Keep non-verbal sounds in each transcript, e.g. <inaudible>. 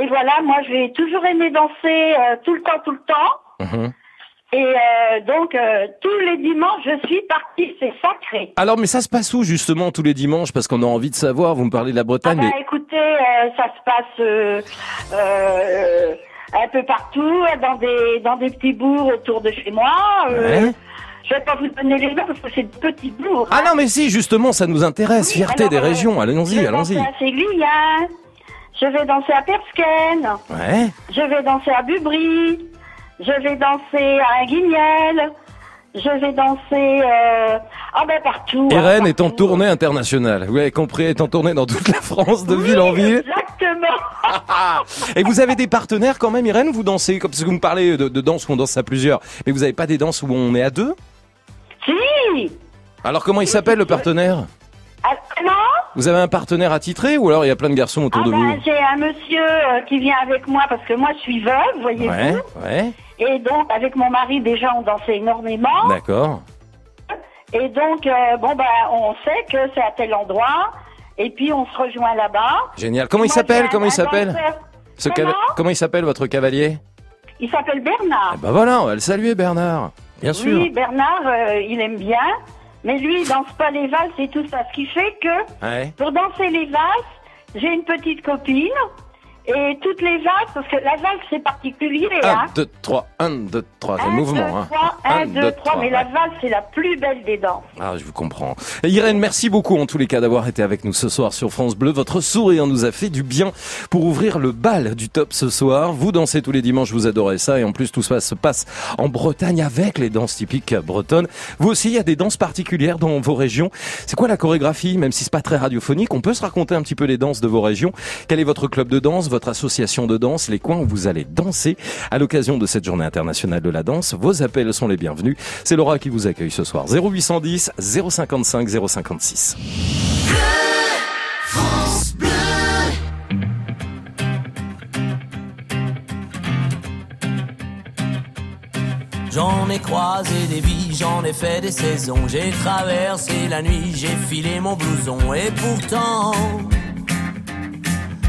Et voilà, moi j'ai toujours aimé danser euh, tout le temps, tout le temps. Mhm. Et euh, donc euh, tous les dimanches, je suis partie, c'est sacré. Alors, mais ça se passe où justement tous les dimanches? Parce qu'on a envie de savoir. Vous me parlez de la Ah Bretagne, bah, mais écoutez, ça se passe un peu partout, dans des dans des petits bourgs autour de chez moi. Ouais. Je vais pas vous donner les noms parce que c'est des petits bourgs. ah hein. non, mais si, justement, ça nous intéresse. Oui, Fierté alors, des régions. Allons-y, allons-y. Séguillan, je vais danser à Persken, Ouais. je vais danser à Bubry, je vais danser à Guignel, je vais danser euh, ah ben partout. Hein, Rennes est en tournée internationale. Vous avez compris, est en tournée dans toute la France, de ville en ville. Exactement. <laughs> Et vous avez des partenaires quand même, Irène Vous dansez, comme parce que vous me parlez de, de danse où on danse à plusieurs, mais vous n'avez pas des danses où on est à deux? Si. Alors comment il s'appelle le partenaire? Vous avez un partenaire attitré ou alors il y a plein de garçons autour Ah de ben, vous? j'ai un monsieur euh, qui vient avec moi parce que moi je suis veuve, voyez-vous. Ouais, ouais, Et donc avec mon mari déjà on dansait énormément. d'accord. Et donc euh, bon ben on sait que c'est à tel endroit. Et puis on se rejoint là-bas. Génial. Comment il s'appelle un- Comment il s'appelle. Ce Comment? il s'appelle votre cavalier? Il s'appelle Bernard. Eh ben voilà, on va le saluer Bernard. Bien sûr. Oui, Bernard, euh, il aime bien. Mais lui, il danse pas les valses et tout ça. Ce qui fait que Ouais. pour danser les valses, j'ai une petite copine. Et toutes les valses, parce que la valse c'est particulier, 1, hein. 2, 3, 1, 2, 3, c'est le Un, mouvement. deux, hein. trois, un, Un, deux, deux, trois. trois, Mais la valse, c'est la plus belle des danses. Ah, je vous comprends. Et Irène, merci beaucoup en tous les cas d'avoir été avec nous ce soir sur France Bleu. Votre sourire nous a fait du bien pour ouvrir le bal du top ce soir. Vous dansez tous les dimanches, vous adorez ça. Et en plus, tout ça se passe en Bretagne avec les danses typiques bretonnes. Vous aussi, il y a des danses particulières dans vos régions. C'est quoi la chorégraphie? Même si c'est pas très radiophonique, on peut se raconter un petit peu les danses de vos régions. Quel est votre club de danse, votre association de danse, les coins où vous allez danser à l'occasion de cette journée internationale de la danse Vos appels sont les bienvenus. C'est Laura qui vous accueille ce soir. 0810 055 056. J'en ai croisé des vies, j'en ai fait des saisons. J'ai traversé la nuit, j'ai filé mon blouson. Et pourtant,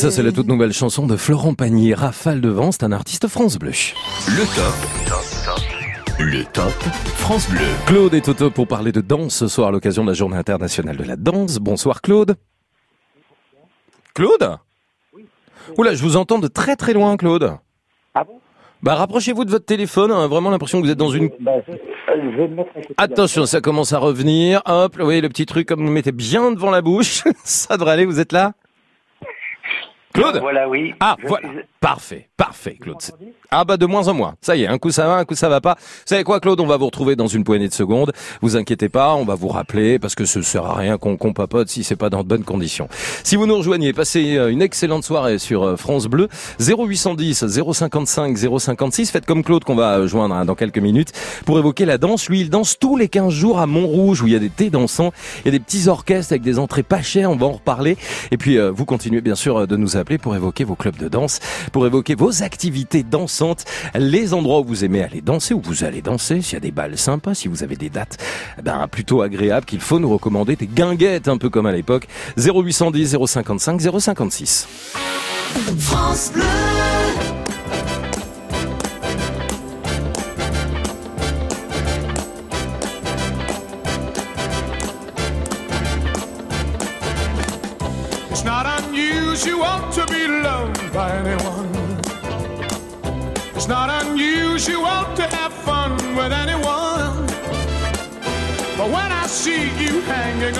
Ça, c'est la toute nouvelle chanson de Florent Pagny, Rafale de vent, c'est un artiste France Bleu. Le top. Le top France Bleu. Claude est au top pour parler de danse ce soir à l'occasion de la journée internationale de la danse. Bonsoir Claude. Claude Oula, je vous entends de très très loin Claude. Ah bon? Bah rapprochez-vous de votre téléphone, on a vraiment l'impression que vous êtes dans une... Bah, je, euh, je vais me Attention, ça commence à revenir. Hop, oui, le petit truc comme vous le mettez bien devant la bouche. <laughs> ça devrait aller, vous êtes là? Claude Voilà, oui. Ah, Je voilà. suis- Parfait, parfait, Claude. Ah bah de moins en moins. Ça y est, un coup ça va, un coup ça va pas. Vous savez quoi, Claude On va vous retrouver dans une poignée de secondes. Vous inquiétez pas, on va vous rappeler parce que ce sert à rien qu'on qu'on papote si c'est pas dans de bonnes conditions. Si vous nous rejoignez, passez euh, une excellente soirée sur euh, France Bleu 0810 055 056. Faites comme Claude qu'on va euh, joindre hein, dans quelques minutes pour évoquer la danse. Lui, il danse tous les 15 jours à Montrouge où il y a des thés dansants, il y a des petits orchestres avec des entrées pas chères. On va en reparler. Et puis vous continuez bien sûr de nous appeler pour évoquer vos clubs de danse, pour évoquer vos activités dansantes, les endroits où vous aimez aller danser, où vous allez danser, s'il y a des balles sympas, si vous avez des dates eh ben, plutôt agréables qu'il faut nous recommander, des guinguettes un peu comme à l'époque. 0810 055 056. France Bleu.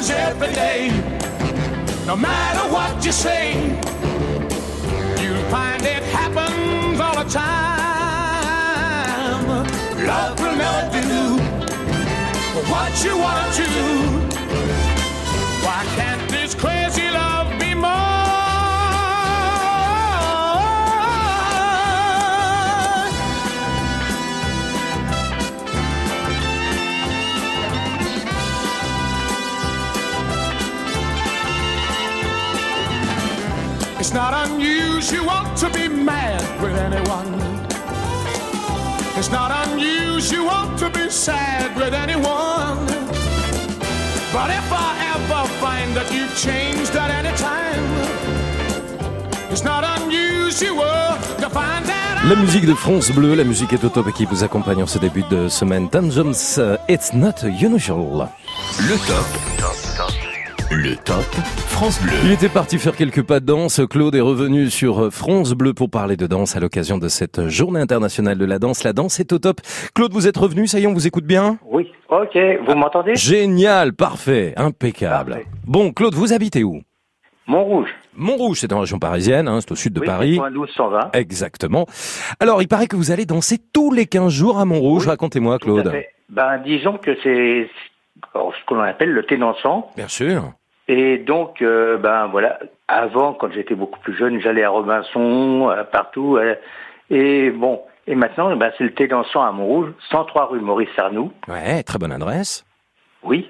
happens every day. No matter what you say, you'll find it happens all the time. Love will never do what you wanna do. Why can't this crazy love It's not unusual to be mad with anyone. It's not unusual to be sad with anyone. But if I ever find that you've changed at any time, it's not unusual to find that La musique de France Bleu, la musique est au top et qui vous accompagne en ce début de semaine. Jones, euh, It's Not Unusual. Le top. Le top France Bleu. Il était parti faire quelques pas de danse. Claude est revenu sur France Bleu pour parler de danse à l'occasion de cette journée internationale de la danse. La danse est au top. Claude, vous êtes revenu, ça y est, on vous écoute bien? Oui, ok. Vous m'entendez? Génial, parfait, impeccable. Parfait. Bon, Claude, vous habitez où? Montrouge. Montrouge, c'est en région parisienne, hein, c'est au sud de oui, Paris. 92 120. Exactement. Alors, il paraît que vous allez danser tous les 15 jours à Montrouge. Oui, Racontez-moi, Tout à Claude. fait. Ben, disons que c'est ce qu'on appelle le thé dansant. Bien sûr. Et donc, euh, ben voilà, avant, quand j'étais beaucoup plus jeune, j'allais à Robinson, euh, partout. euh, et bon, et maintenant, ben, c'est le thé dansant à Montrouge, 103 rue Maurice Arnoux. Ouais, très bonne adresse. Oui.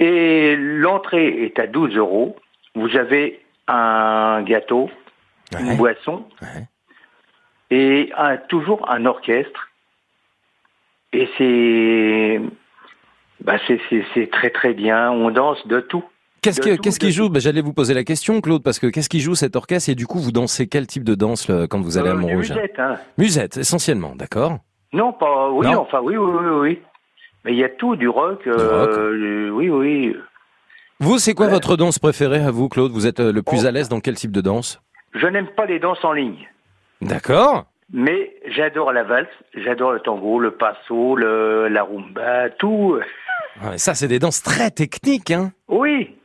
Et l'entrée est à 12 euros. Vous avez un gâteau, une boisson Ouais. et un- toujours un orchestre. Et c'est, bah c'est, c'est très très bien. On danse de tout. Qu'est-ce qui joue. Ben, J'allais vous poser la question, Claude, parce que qu'est-ce qui joue cet orchestre et du coup vous dansez quel type de danse quand vous allez à Euh, Montrouge musette, hein. Musette, essentiellement, d'accord Non, pas. Oui, Non. enfin, oui, oui, oui, oui. Mais il y a tout, du rock. euh, euh, oui, oui. Vous, c'est quoi Ouais. votre danse préférée à vous, Claude? Vous êtes euh, le plus Oh. à l'aise dans quel type de danse? Je n'aime pas les danses en ligne. D'accord Mais j'adore la valse, j'adore le tango, le passo, le, la rumba, tout. Ouais, Ça, c'est des danses très techniques, hein Oui.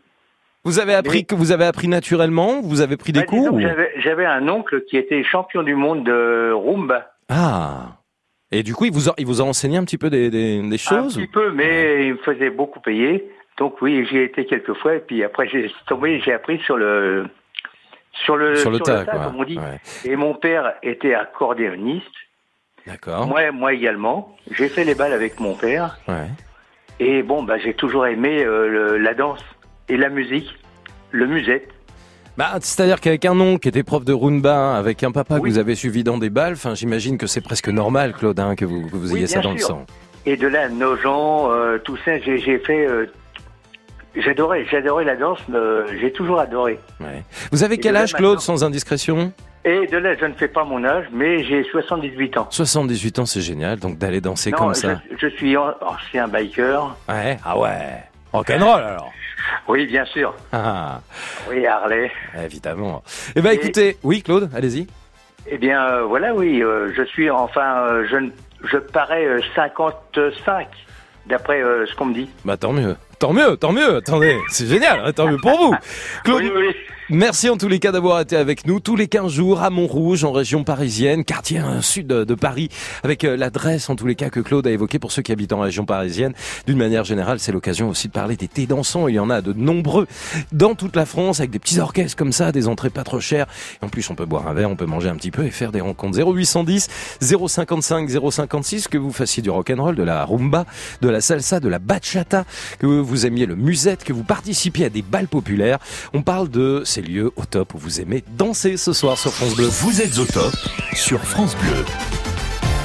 Vous avez appris que vous avez appris naturellement Vous avez pris des Bah, cours ou- j'avais, un oncle qui était champion du monde de rumba. Ah Et du coup, il vous a, il vous a enseigné un petit peu des, des, des Un choses petit peu, mais il me faisait beaucoup payer. Donc oui, j'y ai été quelques fois et puis après j'ai tombé, j'ai appris sur le Sur le, Sur le tas, quoi. comme on dit. Ouais. Et mon père était accordéoniste. D'accord. Moi, moi également. J'ai fait les balles avec mon père. Ouais. Et bon, bah, j'ai toujours aimé euh, le- la danse et la musique, le musette. Bah, c'est-à-dire qu'avec un oncle qui était prof de rumba, avec un papa que vous avez suivi dans des balles, enfin, j'imagine que c'est presque normal, Claude, hein, que vous, que vous Oui, ayez ça dans le sang. Et de là, Nogent, euh, tout ça, j'ai j'ai fait. euh, j'adorais, j'adorais la danse. euh, j'ai toujours adoré. Ouais. Vous avez quel âge, Claude, sans indiscrétion? Et de là, je ne fais pas mon âge, mais j'ai 78 ans. 78 ans, c'est génial, donc d'aller danser non, comme je, ça. je suis an- ancien biker. Ouais, ah ouais. Rock'n'roll alors. Oui, bien sûr. Ah, Oui, Harley. évidemment. Eh Et- écoutez, oui, Claude, allez-y. Eh bien, euh, voilà, oui, euh, je suis enfin, euh, je, je parais euh, 55, d'après ce qu'on me dit. Bah, tant mieux. Tant mieux, tant mieux. Attendez, c'est génial, hein, tant mieux pour vous. <laughs> Claude, Oui, oui. Merci en tous les cas d'avoir été avec nous tous les 15 jours à Montrouge, en région parisienne, quartier euh, sud de, Paris, avec euh, l'adresse en tous les cas que Claude a évoqué pour ceux qui habitent en région parisienne. D'une manière générale, c'est l'occasion aussi de parler des thés dansants. Il y en a de nombreux dans toute la France, avec des petits orchestres comme ça, des entrées pas trop chères. En plus, on peut boire un verre, on peut manger un petit peu et faire des rencontres. 0810 055 056, que vous fassiez du rock'n'roll, de la rumba, de la salsa, de la bachata, que vous aimiez le musette, que vous participiez à des balles populaires. On parle de ces lieux au top où vous aimez danser ce soir sur France Bleu. Vous êtes au top sur France Bleu.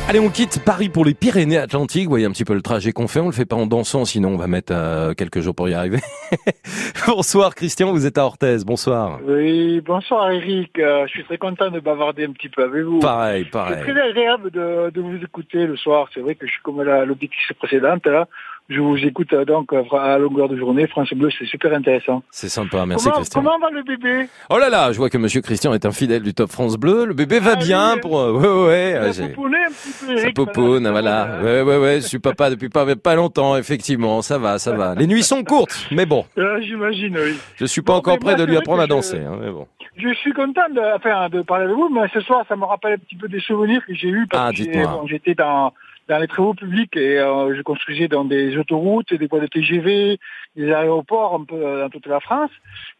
Allez, on quitte Paris pour les Pyrénées-Atlantiques. Vous voyez un petit peu le trajet qu'on fait. On le fait pas en dansant, sinon on va mettre euh, quelques jours pour y arriver. <laughs> Bonsoir Christian, vous êtes à Orthez. Bonsoir. Oui, bonsoir Eric. Euh, je suis très content de bavarder un petit peu avec vous. Pareil, C'est pareil. très agréable de, de vous écouter le soir. C'est vrai que je suis comme la- l'auditrice précédente. Là. Je vous écoute euh, donc à longueur de journée. France Bleu, c'est super intéressant. C'est sympa, merci comment, Christian. comment va le bébé? Oh là là, je vois que Monsieur Christian est un fidèle du Top France Bleu. Le bébé va Ah bien oui. pour... euh, Ouais, ouais, ouais. Il a j'ai- pouponné un petit peu, Ça Eric. popoune, Voilà. Ouais, ouais, ouais. Je suis papa depuis pas, pas longtemps, effectivement. Ça va, ça va. Les nuits sont courtes, mais bon. Euh, J'imagine, oui. Je suis pas Bon, encore prêt moi, de lui apprendre que à je- danser. Hein, mais bon. Je suis content de, enfin, de parler avec vous, mais ce soir, ça me rappelle un petit peu des souvenirs que j'ai eus Ah, parce que dites-moi. bon, j'étais dans, dans les travaux publics et euh, je construisais dans des autoroutes, des voies de TGV, des aéroports un peu euh, dans toute la France.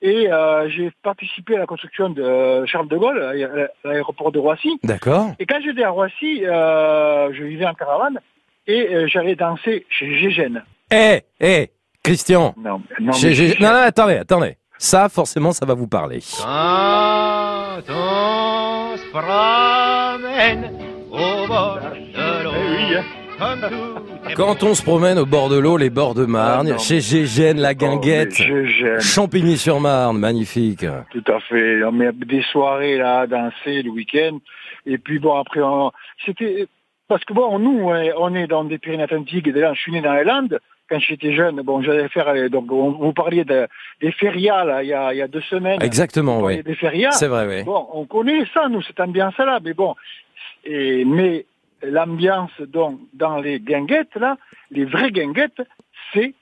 Et euh, j'ai participé à la construction de Charles de Gaulle, à l'aéroport de Roissy. D'accord. Et quand j'étais à Roissy, euh, je vivais en caravane et euh, j'allais danser chez Gégène. Eh, eh, Christian. Non, non, Gégène. Non, non, attendez, attendez. Ça, forcément, ça va vous parler. Quand on se promène Quand on se promène au bord de l'eau, les bords de Marne, Ah, chez Gégène, la Oh, guinguette. Champigny-sur-Marne, magnifique. Tout à fait. On met des soirées là, à danser le week-end. Et puis bon, après, on... c'était parce que bon, nous, on est- dans des Pyrénées-Atlantiques. Et là, je suis né dans les Landes. Quand j'étais jeune, bon, j'allais faire. euh, Donc, on- vous parliez de, des férias là, il y a, il y a deux semaines. Exactement, oui. Des férias. C'est vrai, oui. Bon, on connaît ça, nous, cette ambiance-là. Mais bon, et mais l'ambiance donc dans les guinguettes là, les vraies guinguettes, c'est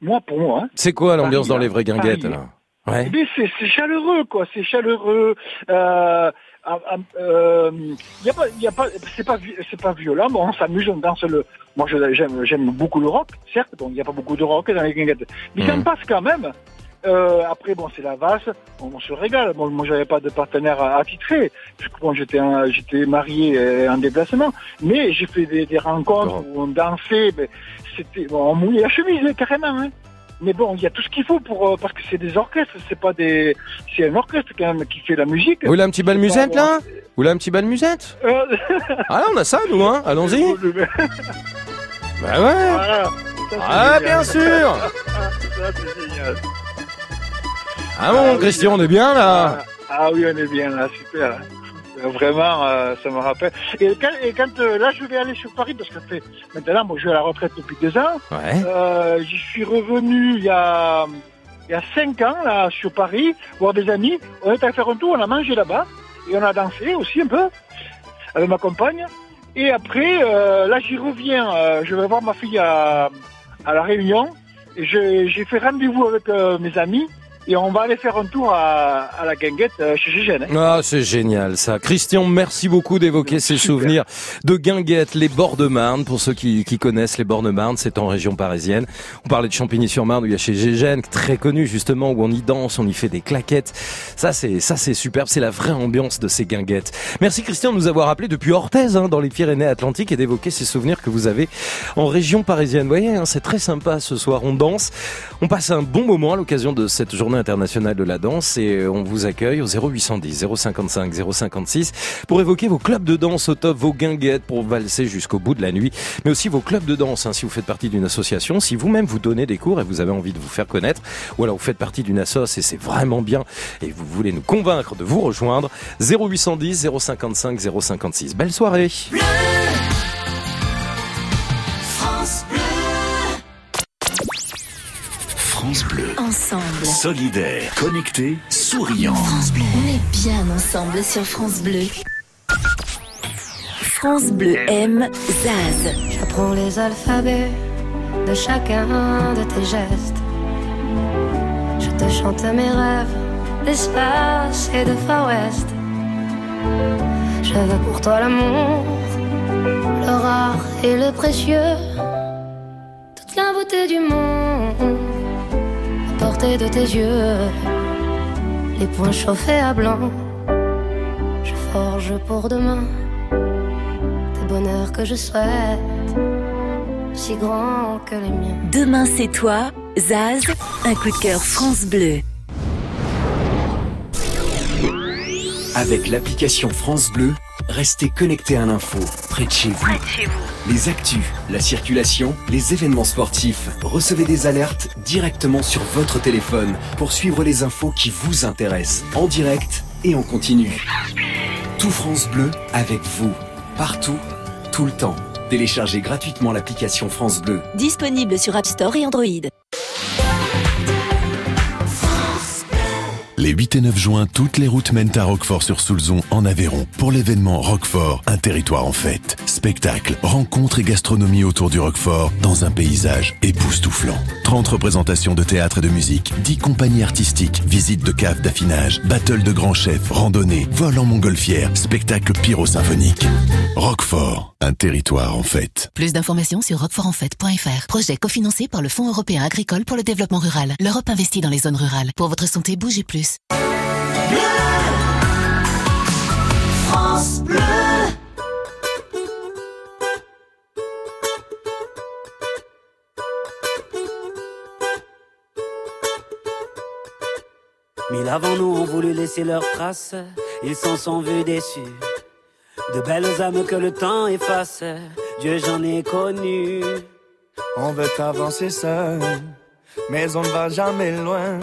moi pour moi. hein, C'est quoi l'ambiance dans les vraies guinguettes, là? Ouais. eh c'est chaleureux, quoi. C'est chaleureux. Euh, euh, y a pas, y a pas, c'est pas, c'est pas violent. Bon, on s'amuse, on danse le. Moi, je- j'aime, j'aime beaucoup le rock, certes. Bon, il y a pas beaucoup de rock dans les guinguettes, mais ça Mhm. me passe quand même. Euh, après, bon, c'est la valse. On, on se régale. Bon, moi, j'avais pas de partenaire attitré. Parce que bon, j'étais, j'étais marié euh, en déplacement. Mais j'ai fait des, des rencontres où on dansait. Mais c'était, bon, on mouillait la chemise hein, carrément. Hein. Mais bon, il y a tout ce qu'il faut pour euh, parce que c'est des orchestres, c'est pas des, c'est un orchestre quand même qui fait la musique. Vous voulez un petit bal musette, là Vous voulez un petit bal musette Euh, <laughs> Ah là, on a ça, nous, hein Allons-y. <laughs> Bah ouais. Voilà. Ça, c'est Ah, bien sûr <laughs> Ça, Ah bon, oui, Christian, on est bien, là Ah, ah oui, on est bien là, super. Vraiment, euh, ça me rappelle. Et quand, et quand euh, là, je vais aller sur Paris parce que maintenant, moi, je vais à la retraite depuis deux ans. Ouais. Euh, J'y suis revenu il y a il y a cinq ans là sur Paris voir des amis. On est allé faire un tour, on a mangé là-bas et on a dansé aussi un peu avec ma compagne. Et après, euh, là, j'y reviens. euh, je vais voir ma fille à, à la Réunion. Et j'ai fait rendez-vous avec euh, mes amis. Et on va aller faire un tour à, à la guinguette euh, chez Gégène. hein. Ah, c'est génial ça. Christian, merci beaucoup d'évoquer ces souvenirs de Guinguette, les bords de Marne. Pour ceux qui, qui connaissent les bords de Marne, c'est en région parisienne. On parlait de Champigny-sur-Marne où il y a chez Gégène, très connu justement, où on y danse, on y fait des claquettes. Ça, c'est ça, c'est superbe. C'est la vraie ambiance de ces Guinguettes. Merci Christian de nous avoir appelé depuis Orthez, hein, dans les Pyrénées-Atlantiques, et d'évoquer ces souvenirs que vous avez en région parisienne. Vous voyez, hein, c'est très sympa ce soir. On danse, on passe un bon moment à l'occasion de cette journée internationale de la danse, et euh, on vous accueille au 0810 055 056 pour évoquer vos clubs de danse au top, vos guinguettes pour valser jusqu'au bout de la nuit, mais aussi vos clubs de danse, hein, si vous faites partie d'une association, si vous-même vous donnez des cours et vous avez envie de vous faire connaître, ou alors vous faites partie d'une assoce et c'est vraiment bien, et vous voulez nous convaincre de vous rejoindre, 0810 055 056. Belle soirée France Bleu. Ensemble. Solidaire, connecté, souriant. France Bleu. On est bien ensemble sur France Bleu. France Bleu aime Zaz. J'apprends les alphabets de chacun de tes gestes. Je te chante mes rêves d'espace et de Far West. Je veux pour toi l'amour, le rare et le précieux. Toute la beauté du monde portée de tes yeux. Les poings chauffés à blanc. Je forge pour demain des bonheurs que je souhaite, si grands que les miens. Demain c'est toi, Zaz, un coup de cœur France Bleu. Avec l'application France Bleu, restez connecté à l'info, près de chez vous. Les actus, la circulation, les événements sportifs, recevez des alertes directement sur votre téléphone pour suivre les infos qui vous intéressent, en direct et en continu. Tout France Bleu avec vous, partout, tout le temps. Téléchargez gratuitement l'application France Bleu. Disponible sur App Store et Android. Les 8 et 9 juin, toutes les routes mènent à Roquefort-sur-Soulzon en Aveyron pour l'événement Roquefort, un territoire en fête. Spectacle, rencontres et gastronomie autour du Roquefort dans un paysage époustouflant. 30 représentations de théâtre et de musique, 10 compagnies artistiques, visites de caves d'affinage, battle de grands chefs, randonnées, vol en montgolfière, spectacle pyro-symphonique. Roquefort, un territoire en fête. Plus d'informations sur roquefortenfête.fr. Projet cofinancé par le Fonds européen agricole pour le développement rural. L'Europe investit dans les zones rurales. Pour votre santé, bougez plus. France Bleu. Mille avant nous ont voulu laisser leurs traces, ils s'en sont vus déçus. De belles âmes que le temps efface, Dieu j'en ai connu. On veut avancer seul, mais on ne va jamais loin.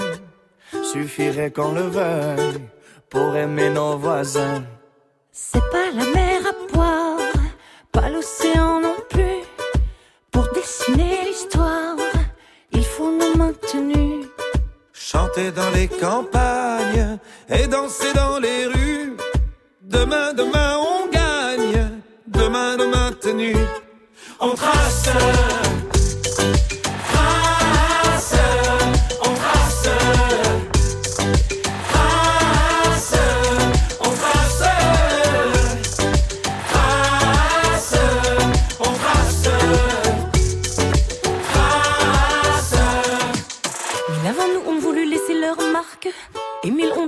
Suffirait qu'on le veuille pour aimer nos voisins. C'est pas la mer à boire, pas l'océan non plus. Pour dessiner l'histoire, il faut nous maintenir. Chanter dans les campagnes et danser dans les rues. Demain, demain, on gagne. Demain, demain, tenu. On. Trace.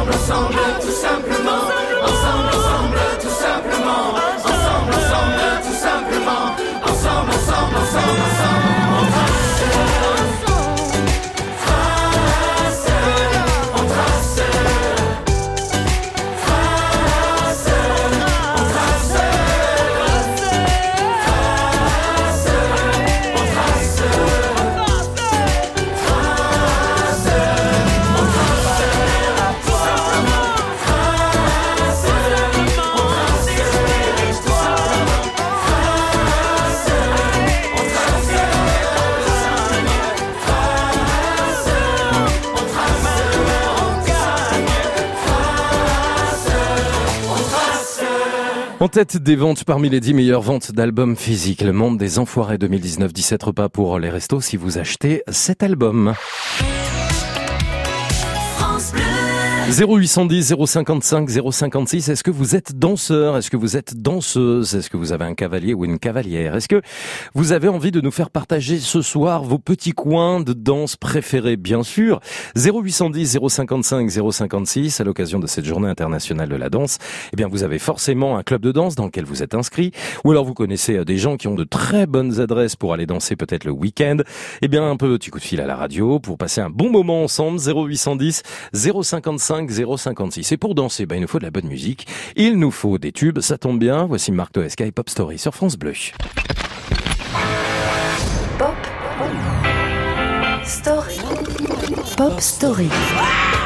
Ensemble, ensemble, tout simplement. Tête des ventes parmi les 10 meilleures ventes d'albums physiques, le monde des enfoirés 2019, 17 repas pour les restos si vous achetez cet album. 0810 055 056, est-ce que vous êtes danseur? Est-ce que vous êtes danseuse? Est-ce que vous avez un cavalier ou une cavalière? Est-ce que vous avez envie de nous faire partager ce soir vos petits coins de danse préférés? Bien sûr, 0810 055 056, à l'occasion de cette journée internationale de la danse, eh bien vous avez forcément un club de danse dans lequel vous êtes inscrit, ou alors vous connaissez euh, des gens qui ont de très bonnes adresses pour aller danser peut-être le week-end. Eh bien un petit coup de fil à la radio pour passer un bon moment ensemble, 0810 055 056. Et pour danser, ben, il nous faut de la bonne musique. Il nous faut des tubes, ça tombe bien. Voici Marc Toesca et Pop Story sur France Bleu. Story. Pop Story.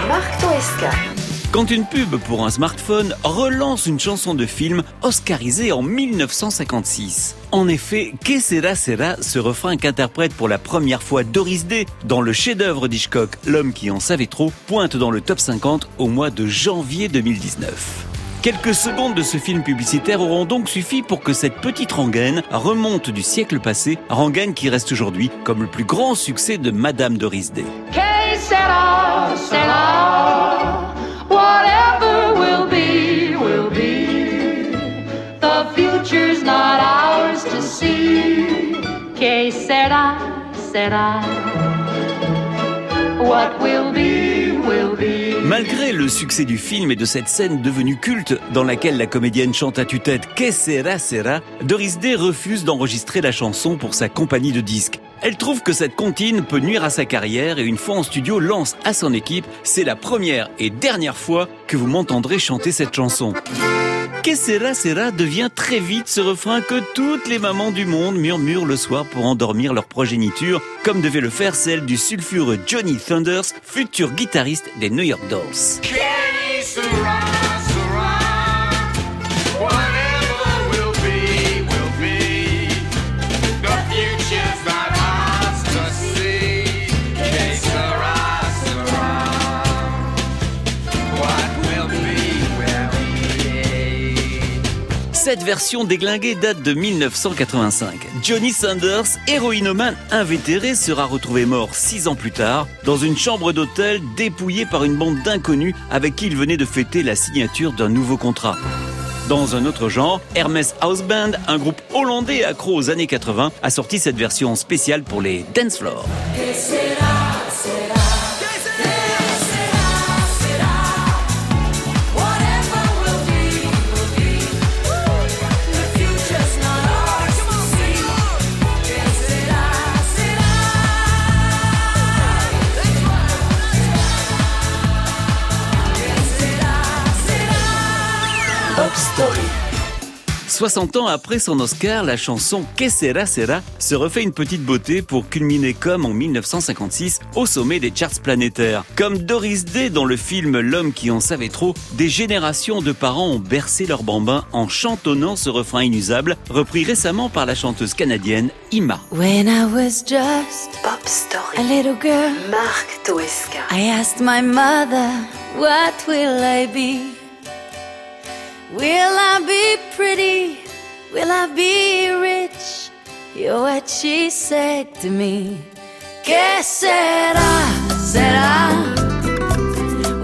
Marc Toesca. Quand une pub pour un smartphone relance une chanson de film oscarisée en 1956. En effet, Que sera sera, ce refrain qu'interprète pour la première fois Doris Day dans le chef-d'œuvre d'Hitchcock, L'homme qui en savait trop, pointe dans le top 50 au mois de janvier 2019. Quelques secondes de ce film publicitaire auront donc suffi pour que cette petite rengaine remonte du siècle passé, rengaine qui reste aujourd'hui comme le plus grand succès de Madame Doris Day. Malgré le succès du film et de cette scène devenue culte dans laquelle la comédienne chante à tue-tête Que sera sera, Doris Day refuse d'enregistrer la chanson pour sa compagnie de disques. Elle trouve que cette comptine peut nuire à sa carrière et une fois en studio lance à son équipe C'est la première et dernière fois que vous m'entendrez chanter cette chanson. Que sera sera devient très vite ce refrain que toutes les mamans du monde murmurent le soir pour endormir leur progéniture, comme devait le faire celle du sulfureux Johnny Thunders, futur guitariste des New York Dolls. Cette version déglinguée date de 1985. Johnny Sanders, héroïnomane invétéré, sera retrouvé mort six ans plus tard dans une chambre d'hôtel dépouillée par une bande d'inconnus avec qui il venait de fêter la signature d'un nouveau contrat. Dans un autre genre, Hermès House Band, un groupe hollandais accro aux années 80, a sorti cette version spéciale pour les dance floors. 60 ans après son Oscar, la chanson Que sera sera se refait une petite beauté pour culminer comme en 1956 au sommet des charts planétaires. Comme Doris Day dans le film L'homme qui en savait trop, des générations de parents ont bercé leurs bambins en chantonnant ce refrain inusable, repris récemment par la chanteuse canadienne Ima. When I was just Pop Story. a little girl, Toesca. I asked my mother, What will I be? Will I be pretty? Will I be rich? You're what she said to me. Que sera, sera.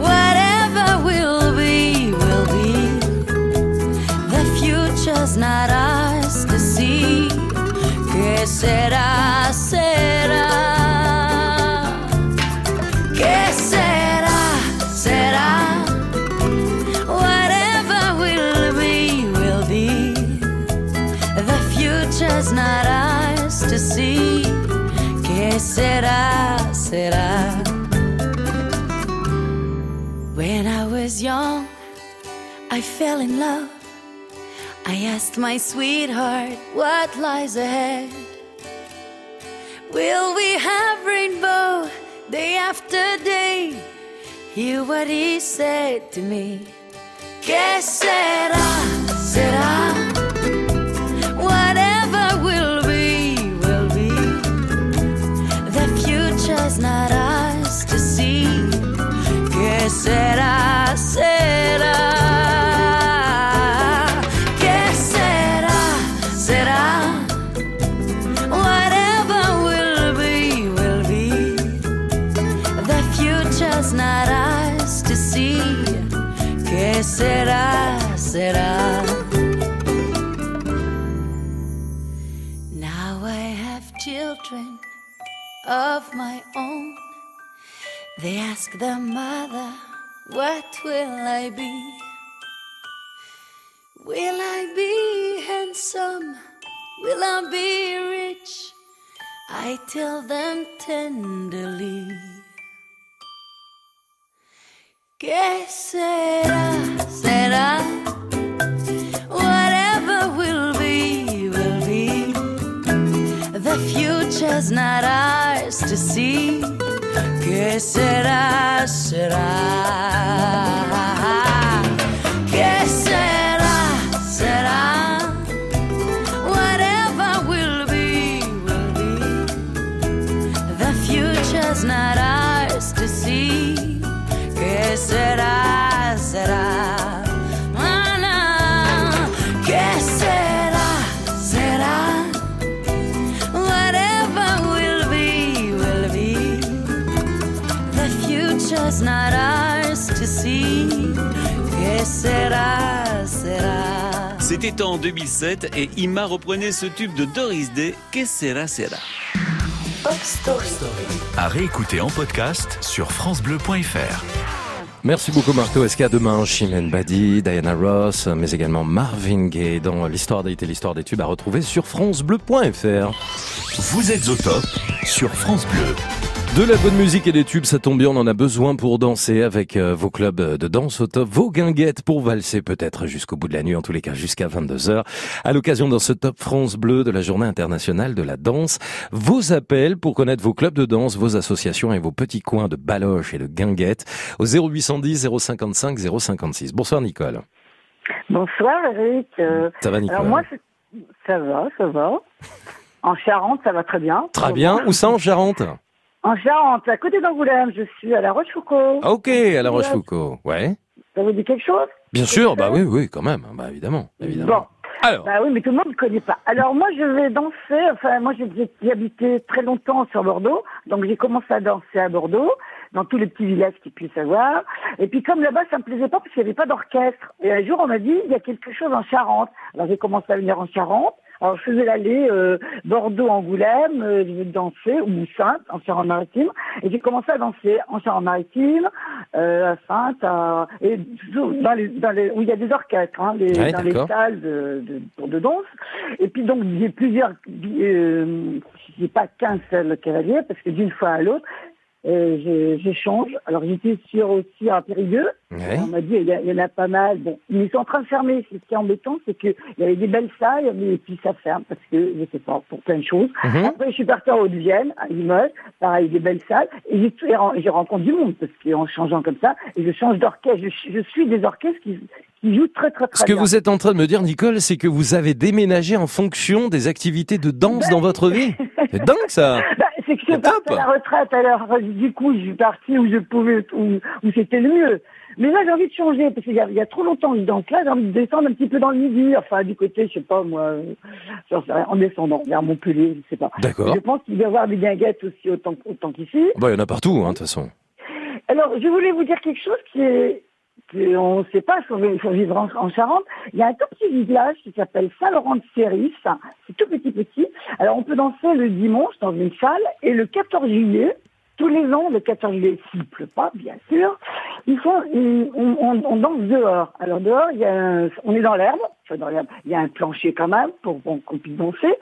Whatever will be, will be. The future's not ours to see. Que sera, sera. Que sera, sera. When I was young, I fell in love. I asked my sweetheart what lies ahead. Will we have rainbow day after day? Hear what he said to me. Que sera, sera. Not ours to see. Que será, será. Que será, será. Whatever will be, will be. The future's not ours to see. Que será, será. Of my own. They ask their mother, What will I be? Will I be handsome? Will I be rich? I tell them tenderly. Que será, será. The future's not ours to see. Que será, será. En 2007 et Ima reprenait ce tube de Doris Day, Que sera sera. Pop Story. À réécouter en podcast sur FranceBleu.fr. Merci beaucoup Marteau Esca. Demain, Chimène Badi, Diana Ross, mais également Marvin Gaye dans l'histoire des et l'histoire des tubes à retrouver sur francebleu.fr. Vous êtes au top sur France Bleu. De la bonne musique et des tubes, ça tombe bien, on en a besoin pour danser avec euh, vos clubs de danse au top, vos guinguettes pour valser peut-être jusqu'au bout de la nuit, en tous les cas jusqu'à 22h. À l'occasion dans ce top France Bleu de la journée internationale de la danse, vos appels pour connaître vos clubs de danse, vos associations et vos petits coins de baloches et de guinguettes au 0810 055 056. Bonsoir Nicole. Bonsoir Eric. Euh, Ça va Nicole Alors moi, c'est- ça va, ça va. <laughs> En Charente, ça va très bien. Très bien. Où ça en Charente En Charente, à côté d'Angoulême, je suis à La Rochefoucauld. Ah, Ok, à La Rochefoucauld. Ouais. Ça vous dit quelque chose Bien sûr, bah oui, oui, quand même. Bah évidemment, évidemment. Bon. Alors. Bah oui, mais tout le monde ne connaît pas. Alors moi, je vais danser. Enfin, moi, j'ai j'ai habité très longtemps sur Bordeaux, donc j'ai commencé à danser à Bordeaux, dans tous les petits villages qu'ils puissent avoir. Et puis comme là-bas, ça me plaisait pas parce qu'il n'y avait pas d'orchestre. Et un jour, on m'a dit, il y a quelque chose en Charente. Alors j'ai commencé à venir en Charente. Alors je faisais l'allée euh, Bordeaux-Angoulême, euh, je danser, ou Sainte, en Charente-Maritime. Et j'ai commencé à danser en Charente-Maritime, euh, à Sainte, à, et dans les, dans les, où il y a des orchestres, hein, les- Ouais, dans les salles de, de, de danse. Et puis donc j'ai plusieurs, euh, j'ai pas qu'un seul cavalier parce que d'une fois à l'autre, euh, j'échange. Alors j'étais sur aussi à Périgueux. Ouais. On m'a dit il y, a- il y en a pas mal. Bon, mais ils sont en train de fermer. Ce qui est embêtant, c'est que il y avait des belles salles, mais puis ça ferme parce que je sais pas pour plein de choses. Mhm. Après je suis partie en Haute-Vienne, à Limoges, pareil des belles salles. Et j'ai rencontré du monde parce qu'en changeant comme ça, et je change d'orchestre. Je, je suis des orchestres qui, qui jouent très très très Ce que bien. vous êtes en train de me dire, Nicole, c'est que vous avez déménagé en fonction des activités de danse dans votre vie. <laughs> C'est dingue ça. Bah, c'est que je suis partie à la retraite, alors du coup, je suis partie où je pouvais, où, où c'était le mieux. Mais là, j'ai envie de changer, parce qu'il y, a- il y a trop longtemps que je danse là, j'ai envie de descendre un petit peu dans le midi, enfin, du côté, je sais pas, moi, euh, en descendant vers Montpellier, je sais pas. D'accord. Je pense qu'il doit y avoir des guinguettes aussi autant, autant qu'ici. Bah, il y en a partout, hein, de toute façon. Alors, je voulais vous dire quelque chose qui est on ne sait pas il faut vivre en, en Charente. Il y a un tout petit village qui s'appelle Saint-Laurent-de-Séris. C'est tout petit petit. Alors on peut danser le dimanche dans une salle et le 14 juillet, tous les ans, le 14 juillet, s'il pleut pas, bien sûr, ils font, on, danse dehors. Alors dehors, il y a on est dans l'herbe, il y a un plancher quand même pour, pour qu'on puisse danser.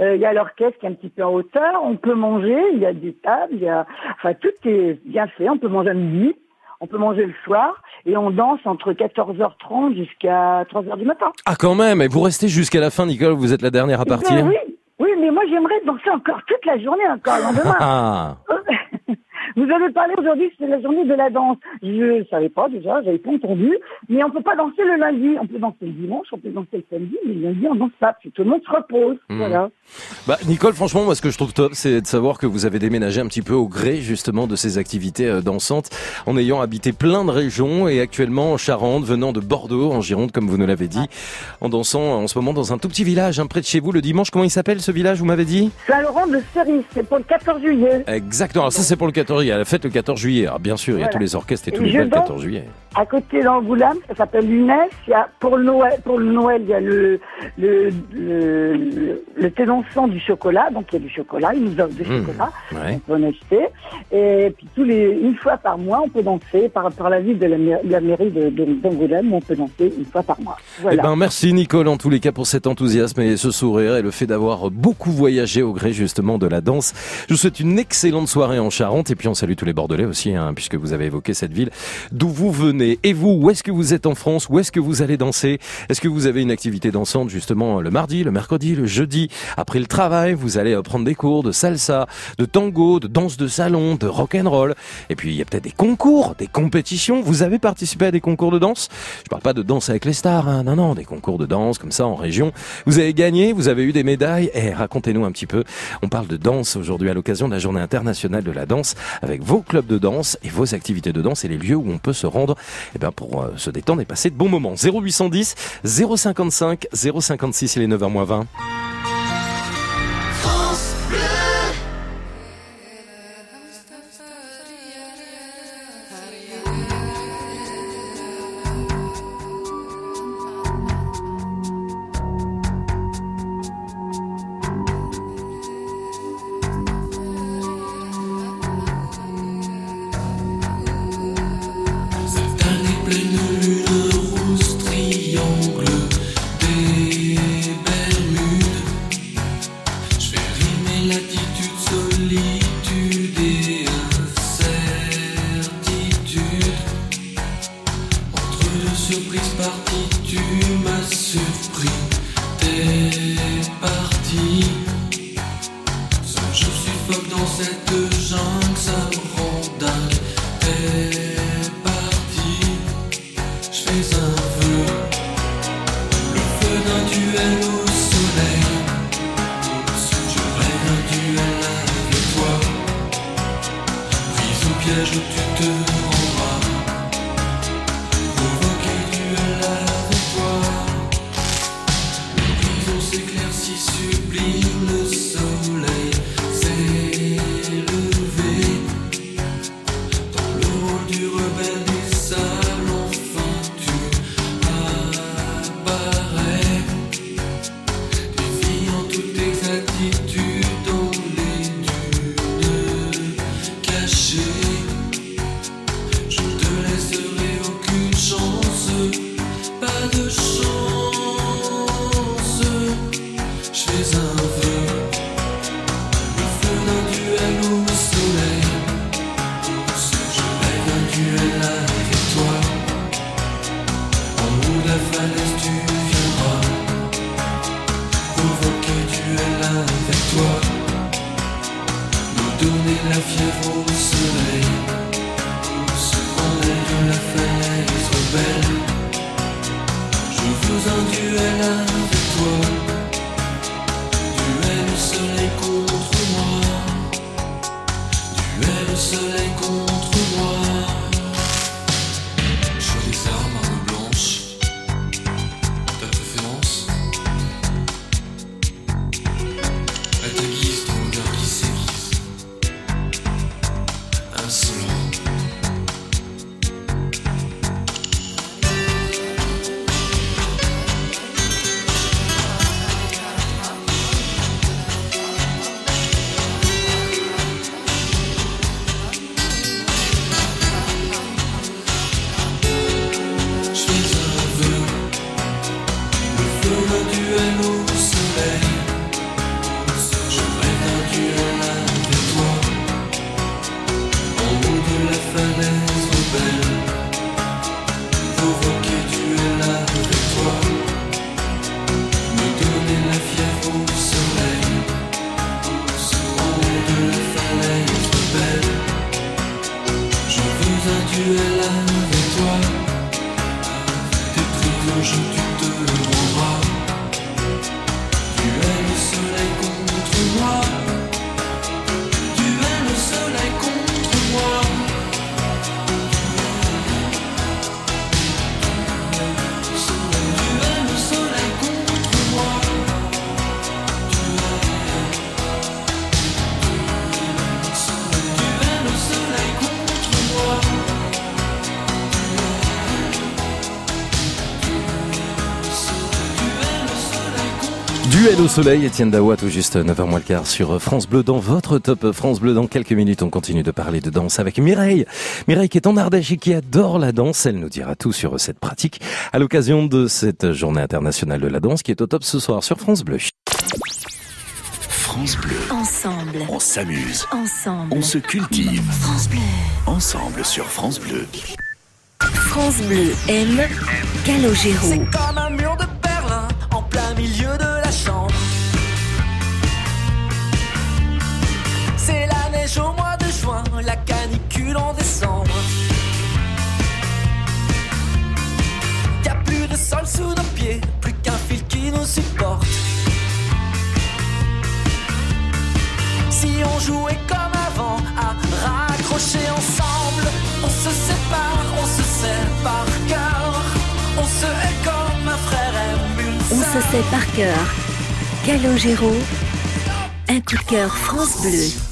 Euh, il y a l'orchestre qui est un petit peu en hauteur. On peut manger, il y a des tables, il y a, enfin tout est bien fait. On peut manger à midi, on peut manger le soir et on danse entre 14h30 jusqu'à 3h du matin. Ah quand même, et vous restez jusqu'à la fin, Nicole, vous êtes la dernière à Eh ben partir. oui, oui, mais moi j'aimerais danser encore toute la journée, encore le lendemain. <laughs> Vous avez parlé aujourd'hui, c'est la journée de la danse. Je ne savais pas déjà, j'avais pas entendu. Mais on peut pas danser le lundi. On peut danser le dimanche, on peut danser le samedi, mais le lundi on danse pas. Puis tout le monde se repose. Hmm. Voilà. Bah, Nicole, franchement, moi, ce que je trouve top, c'est de savoir que vous avez déménagé un petit peu au gré, justement, de ces activités euh, dansantes, en ayant habité plein de régions et actuellement en Charente, venant de Bordeaux, en Gironde, comme vous nous l'avez dit, en dansant en ce moment dans un tout petit village, hein, près de chez vous, le dimanche. Comment il s'appelle, ce village, vous m'avez dit? Saint-Laurent de Cerise, c'est pour le 14 juillet. Exactement. Alors ça, c'est pour le 14 juillet. La fête le 14 juillet. Alors, bien sûr, il y a Voilà. tous les orchestres et Et tous les je bals le danse 14 juillet. À côté d'Angoulême, ça s'appelle l'UNES. Il y a pour le Noël, pour le Noël, il y a le le le, le, le du chocolat. Donc il y a du chocolat, ils nous offrent du Mmh. chocolat. Ouais. On peut en acheter. Et puis tous les une fois par mois, on peut danser par par la ville de la, mairie de de- d'Angoulême. On peut danser une fois par mois. Voilà. Eh ben, merci Nicole en tous les cas pour cet enthousiasme et ce sourire et le fait d'avoir beaucoup voyagé au gré justement de la danse. Je vous souhaite une excellente soirée en Charente et puis on salue tous les Bordelais aussi hein, puisque vous avez évoqué cette ville d'où vous venez. Et vous, où est-ce que vous êtes en France? Où est-ce que vous allez danser? Est-ce que vous avez une activité dansante justement le mardi, le mercredi, le jeudi? Après le travail, vous allez euh, prendre des cours de salsa, de tango, de danse de salon, de rock and roll. Et puis il y a peut-être des concours, des compétitions. Vous avez participé à des concours de danse? Je parle pas de danse avec les stars, hein. non non, des concours de danse comme ça en région. Vous avez gagné, vous avez eu des médailles. Et racontez-nous un petit peu. On parle de danse aujourd'hui à l'occasion de la Journée internationale de la danse avec vos clubs de danse et vos activités de danse et les lieux où on peut se rendre eh ben, pour euh, se détendre et passer de bons moments. 0810 055 056 il est 9h20. Au soleil, Étienne Dawa, tout juste 9h moins le quart sur France Bleu. Dans votre top France Bleu, dans quelques minutes, on continue de parler de danse avec Mireille. Mireille qui est en Ardèche et qui adore la danse. Elle nous dira tout sur cette pratique à l'occasion de cette journée internationale de la danse qui est au top ce soir sur France Bleu. France Bleu. Ensemble. On s'amuse. Ensemble. On se cultive. France Bleu. Ensemble sur France Bleu. France Bleu aime Calogero. Raccrocher ensemble, on se sépare, on se sert par cœur. On se hait comme un frère aime une On se sait par cœur. Calogero. Un coup de cœur France Bleu.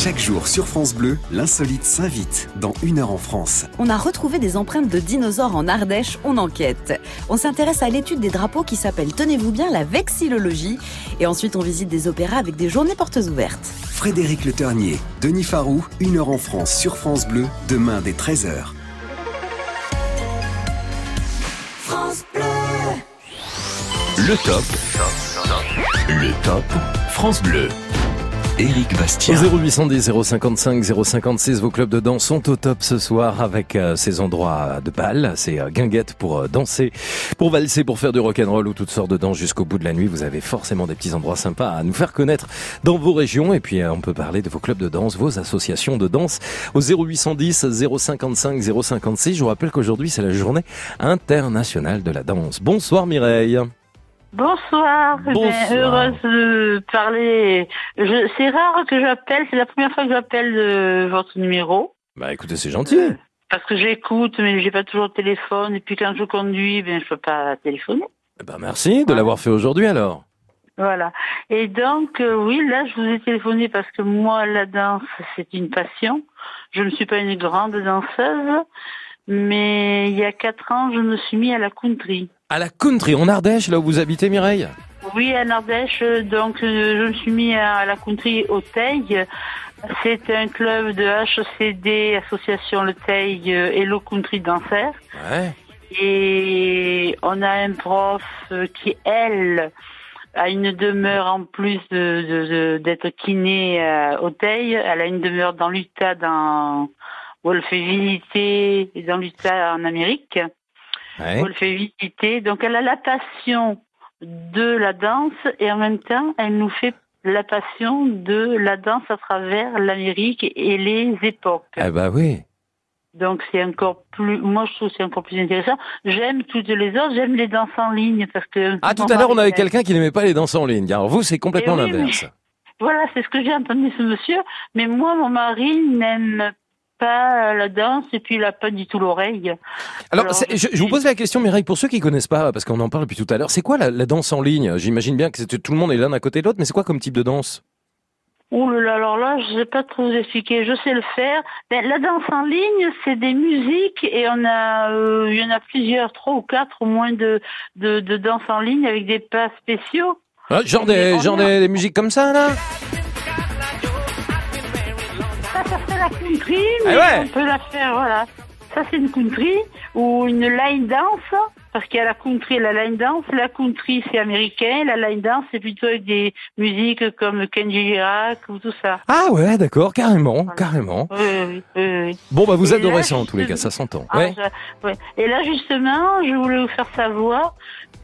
Chaque jour sur France Bleu, l'insolite s'invite dans Une heure en France. On a retrouvé des empreintes de dinosaures en Ardèche, on enquête. On s'intéresse à l'étude des drapeaux qui s'appelle, tenez-vous bien, la vexillologie. Et ensuite, on visite des opéras avec des journées portes ouvertes. Frédéric Le Ternier, Denis Farou, Une heure en France sur France Bleu, demain dès 13h. France Bleu. Le top. Le top France Bleu. Éric Bastien. 0810 055 056, vos clubs de danse sont au top ce soir avec euh, ces endroits de bal, ces euh, guinguettes pour euh, danser, pour valser, pour faire du rock'n'roll ou toutes sortes de danses jusqu'au bout de la nuit. Vous avez forcément des petits endroits sympas à nous faire connaître dans vos régions et puis on peut parler de vos clubs de danse, vos associations de danse au 0810 055 056. Je vous rappelle qu'aujourd'hui c'est la journée internationale de la danse. Bonsoir Mireille. Bonsoir, Bonsoir. heureuse de parler. Je, c'est rare que j'appelle, c'est la première fois que j'appelle euh, votre numéro. Bah écoutez, c'est gentil. Parce que j'écoute, mais j'ai pas toujours le téléphone. Et puis quand je conduis, ben je peux pas téléphoner. Bah merci de l'avoir fait aujourd'hui alors. Voilà. Et donc, euh, oui, là, je vous ai téléphoné parce que moi, la danse, c'est une passion. Je ne suis pas une grande danseuse, mais il y a quatre ans, je me suis mis à la country. À la country, en Ardèche, là où vous habitez Mireille Oui, à Ardèche, donc euh, je me suis mis à la country au Teil. C'est un club de HCD, Association Le Teil euh, et le Country Dancer. Ouais. Et on a un prof euh, qui, elle, a une demeure en plus de de- de- d'être kiné euh, au Teil. Elle a une demeure dans l'Utah, dans où elle fait visiter dans l'Utah en Amérique. Ouais. Où elle fait visiter. Donc elle a la passion de la danse et en même temps elle nous fait la passion de la danse à travers l'Amérique et les époques. Ah bah oui. Donc c'est encore plus, moi je trouve que c'est encore plus intéressant. J'aime toutes les autres, j'aime les danses en ligne parce que. Ah, tout à l'heure, on avait quelqu'un qui n'aimait pas les danses en ligne. Alors vous, c'est complètement Eh oui, l'inverse. <laughs> Voilà, c'est ce que j'ai entendu ce monsieur. Mais moi, mon mari n'aime pas la danse et puis il a pas du tout l'oreille. Alors, je, je vous pose la question, Mireille, pour ceux qui connaissent pas, parce qu'on en parle depuis tout à l'heure, c'est quoi la, la danse en ligne? J'imagine bien que tout le monde est l'un à côté de l'autre, mais c'est quoi comme type de danse? Oh là là, alors là, je sais pas trop vous expliquer. Je sais le faire. Ben, la danse en ligne, c'est des musiques et on a, euh, il y en a plusieurs, trois ou quatre au moins de de, de danse en ligne avec des pas spéciaux. Ah, Genre, des, genre des, des musiques comme ça, là? La country, Ah mais ouais. on peut la faire, voilà. Ça, c'est une country ou une line dance, parce qu'il y a la country et la line dance. La country c'est américain, la line dance c'est plutôt avec des musiques comme Kenji Girac ou tout ça. Ah ouais, d'accord, carrément, carrément. Oui, oui, oui, oui. Bon, bah vous Et adorez là, ça en tous les cas, ça s'entend. Ah, Ouais. je- ouais. Et là, justement, je voulais vous faire savoir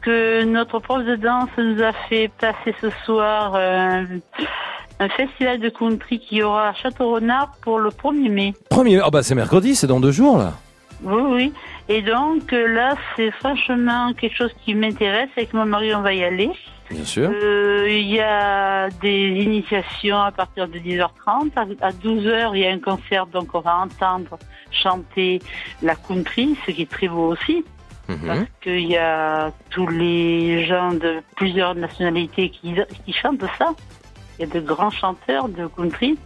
que notre prof de danse nous a fait passer ce soir euh, un festival de country qui aura à Château-Renard pour le 1er mai. Premier, ah bah c'est mercredi, c'est dans deux jours là. Oui, oui. Et donc euh, là, c'est franchement quelque chose qui m'intéresse. Avec mon mari, on va y aller. Bien sûr. Euh, Il y a des initiations à partir de 10h30. À à 12h, il y a un concert, donc on va entendre chanter la country, ce qui est très beau aussi. Parce qu'il y a tous les gens de plusieurs nationalités qui, qui chantent ça. Il y a de grands chanteurs de country.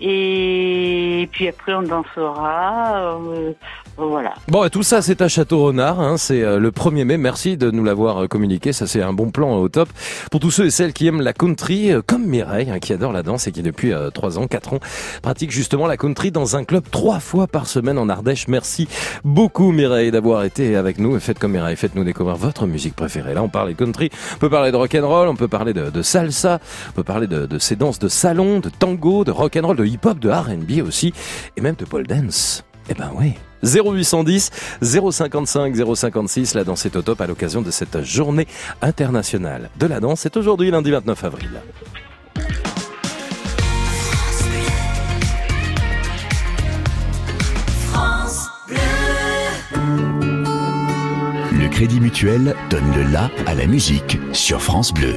Et puis après, on dansera. euh, voilà. Bon, et tout ça, c'est à Château-Renard. Hein, c'est euh, le 1er mai. Merci de nous l'avoir euh, communiqué. Ça, c'est un bon plan euh, au top. Pour tous ceux et celles qui aiment la country, comme Mireille, hein, qui adore la danse et qui, depuis euh, 3 ans, 4 ans, pratique justement la country dans un club trois fois par semaine en Ardèche. Merci beaucoup, Mireille, d'avoir été avec nous. Faites comme Mireille, faites-nous découvrir votre musique préférée. Là, on parle de country. On peut parler de rock'n'roll, on peut parler de, de salsa, on peut parler de, de ces danses de salon, de tango, de rock'n'roll, de hip-hop, de R&B aussi, et même de pole dance. Eh ben oui. 0810 055 056, la danse est au top à l'occasion de cette journée internationale de la danse. C'est aujourd'hui lundi 29 avril. France. Le Crédit Mutuel donne le la à la musique sur France Bleu.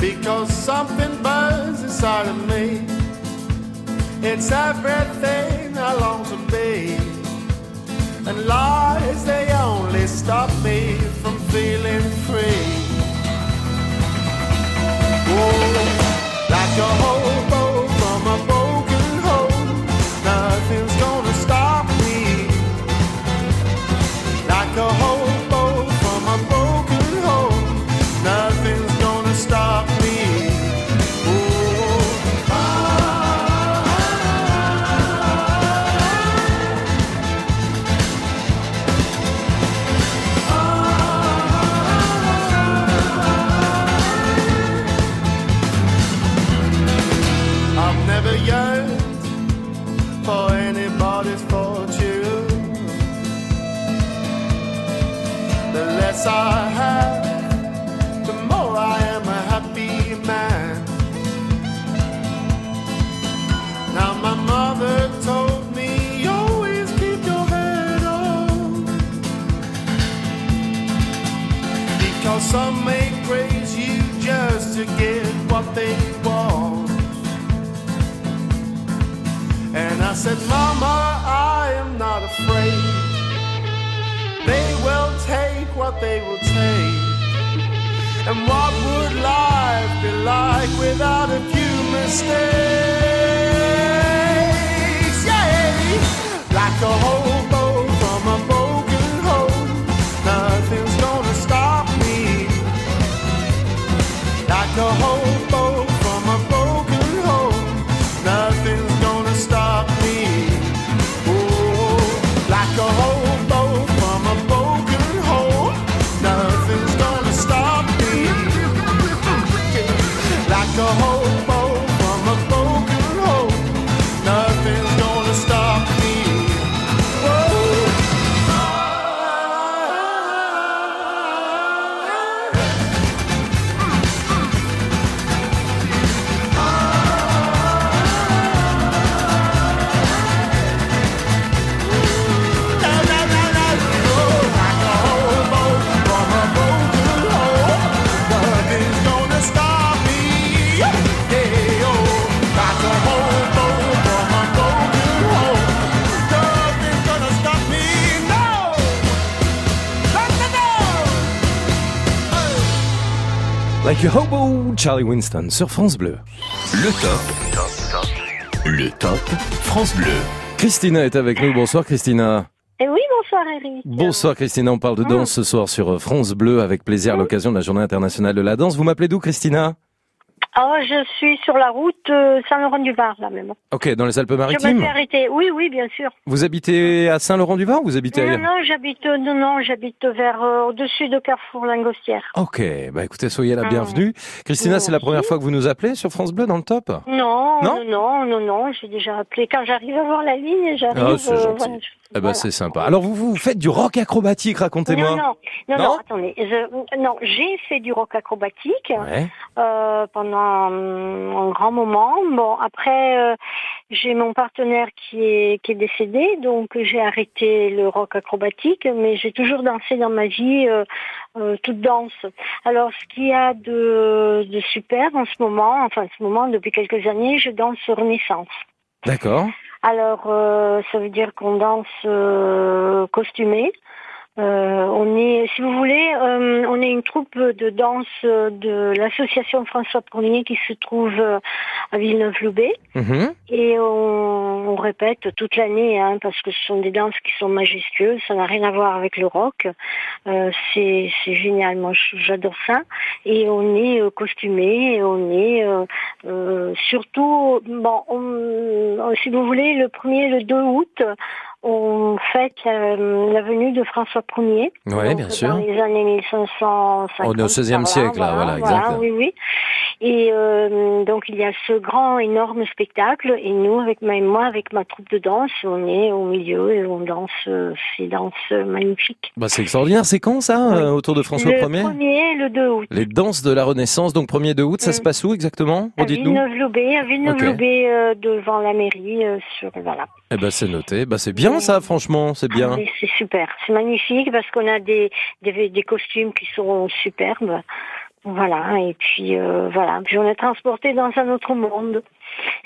Because something burns inside of me. It's everything I long to be. And lies, they only stop me from feeling free. Oh, like a hobo Because some may praise you just to get what they want. And I said, Mama, I am not afraid. They will take what they will take. And what would life be like without a few mistakes? Yeah, like a hobo A Hobo, Charlie Winston sur France Bleu. Le top. Le top France Bleu. Christina est avec nous. Bonsoir Christina. Et Eh oui, bonsoir Eric. Bonsoir Christina, on parle de danse ce soir sur France Bleu avec plaisir à l'occasion de la journée internationale de la danse. Vous m'appelez d'où Christina? Oh, je suis sur la route euh, Saint-Laurent-du-Var, là même. Ok, dans les Je me Alpes-Maritimes suis arrêtée. Oui, oui, bien sûr. Vous habitez à Saint-Laurent-du-Var ou vous habitez Non, ailleurs non, j'habite, non, non, j'habite vers, euh, au-dessus de Carrefour Langostière. Ok, bah écoutez, soyez la Ah. bienvenue. Christina, c'est la première fois que vous nous appelez sur France Bleu dans le top Non, Non non, non, non, non, j'ai déjà appelé. Quand j'arrive à voir la ligne, j'arrive. Ah, c'est euh, gentil. voilà, je- Eh ben c'est sympa. Alors vous, vous faites du rock acrobatique, racontez-moi. Non, non, non, non, Non attendez. Je- non, j'ai fait du rock acrobatique Ouais. euh, pendant un grand moment. Bon, après, euh, j'ai mon partenaire qui est, qui est décédé, donc j'ai arrêté le rock acrobatique, mais j'ai toujours dansé dans ma vie euh, euh, toute danse. Alors, ce qu'il y a de, de super en ce moment, enfin, en ce moment, depuis quelques années, je danse Renaissance. D'accord. Alors, euh, ça veut dire qu'on danse euh, costumé. Euh, on est, si vous voulez, euh, on est une troupe de danse de l'association François Ier qui se trouve euh, à Villeneuve-Loubet. Mhm. Et on, on répète toute l'année, hein, parce que ce sont des danses qui sont majestueuses, ça n'a rien à voir avec le rock. Euh, c'est c'est génial, moi j'adore ça. Et on est euh, costumé, on est euh, euh, surtout, bon, on- si vous voulez, le 1er et le 2 août, on fête euh, la venue de François Ier. Donc, bien Dans sûr. les années 1550. On est au 16e siècle, là, voilà, exact. Oui, oui. Et euh, donc il y a ce grand, énorme spectacle, et nous, avec ma, moi, avec ma troupe de danse, on est au milieu et on danse euh, ces danses magnifiques. Bah c'est extraordinaire. C'est quand ça, euh, autour de François le Ier premier et le 2 août. Les danses de la Renaissance, donc 1er de août, ça se passe où exactement? À. Villeneuve-Loubet, à Villeneuve-Loubet, devant la mairie, sur voilà. Eh ben c'est noté. Bah c'est bien ça, franchement, c'est bien. Ah, c'est super, c'est magnifique parce qu'on a des, des des costumes qui sont superbes. Voilà, et puis euh, voilà, puis on est transporté dans un autre monde.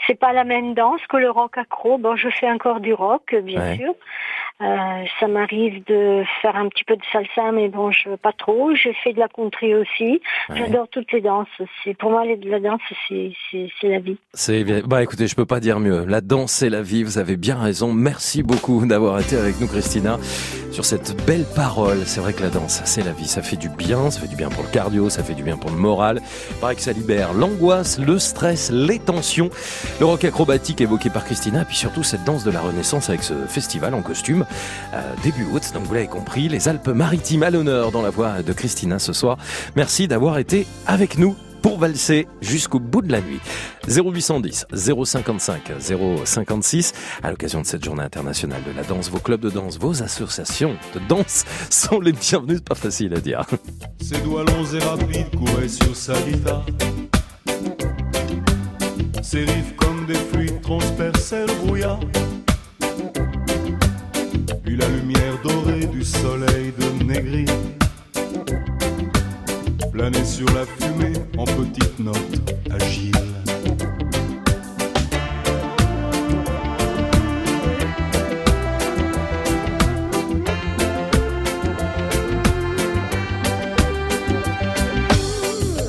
C'est pas la même danse que le rock accro. Bon, je fais encore du rock, bien Ouais. sûr. Euh, ça m'arrive de faire un petit peu de salsa, mais bon, je veux pas trop. J'ai fait de la country aussi. Ouais. J'adore toutes les danses. C'est pour moi la danse, c'est c'est c'est la vie. C'est bien. Bah écoutez, je peux pas dire mieux. La danse, c'est la vie. Vous avez bien raison. Merci beaucoup <laughs> d'avoir été avec nous, Christina, sur cette belle parole. C'est vrai que la danse, c'est la vie. Ça fait du bien. Ça fait du bien pour le cardio. Ça fait du bien pour le moral. Pareil que ça libère l'angoisse, le stress, les tensions. Le rock acrobatique évoqué par Christina. Puis surtout cette danse de la Renaissance avec ce festival en costume. Euh, début août. Donc vous l'avez compris, les Alpes-Maritimes à l'honneur dans la voix de Christina ce soir. Merci d'avoir été avec nous pour valser jusqu'au bout de la nuit. 0810 055 056 à l'occasion de cette journée internationale de la danse, vos clubs de danse, vos associations de danse sont les bienvenus, c'est pas facile à dire. Ses doigts longs et rapides couraient sur sa. Puis la lumière dorée du soleil de Négri planait sur la fumée en petites notes agiles.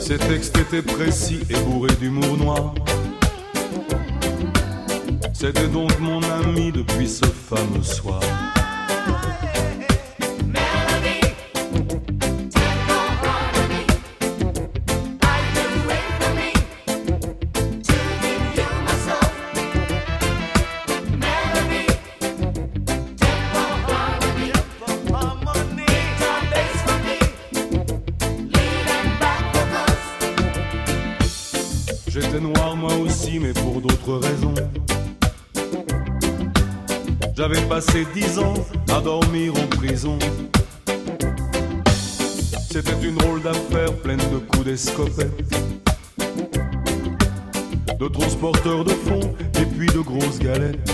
Ses textes étaient précis et bourrés d'humour noir. C'était donc mon ami depuis ce fameux soir. J'étais noir moi aussi, mais pour d'autres raisons. J'avais passé dix ans à dormir en prison. C'était une drôle d'affaire pleine de coups d'escopette. De transporteurs de fonds et puis de grosses galettes.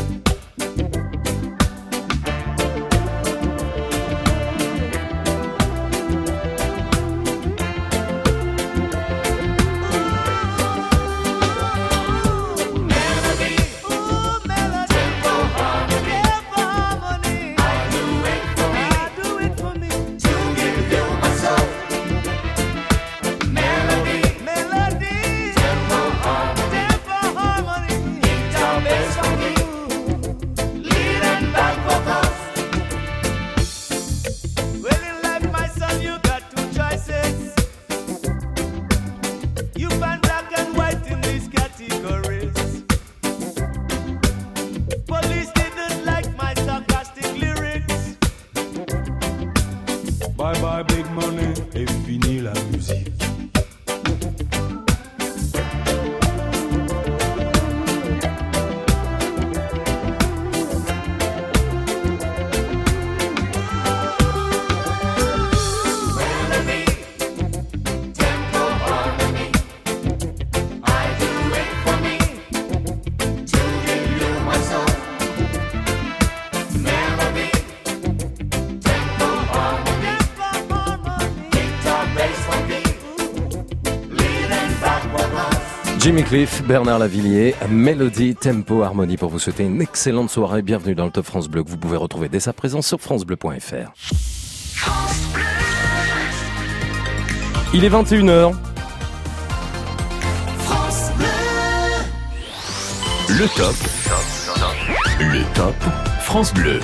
Jimmy Cliff, Bernard Lavillier, Mélodie, Tempo, Harmonie pour vous souhaiter une excellente soirée. Bienvenue dans le Top France Bleu que vous pouvez retrouver dès sa présence sur francebleu.fr. Il est 21h. Le top. Le top France Bleu.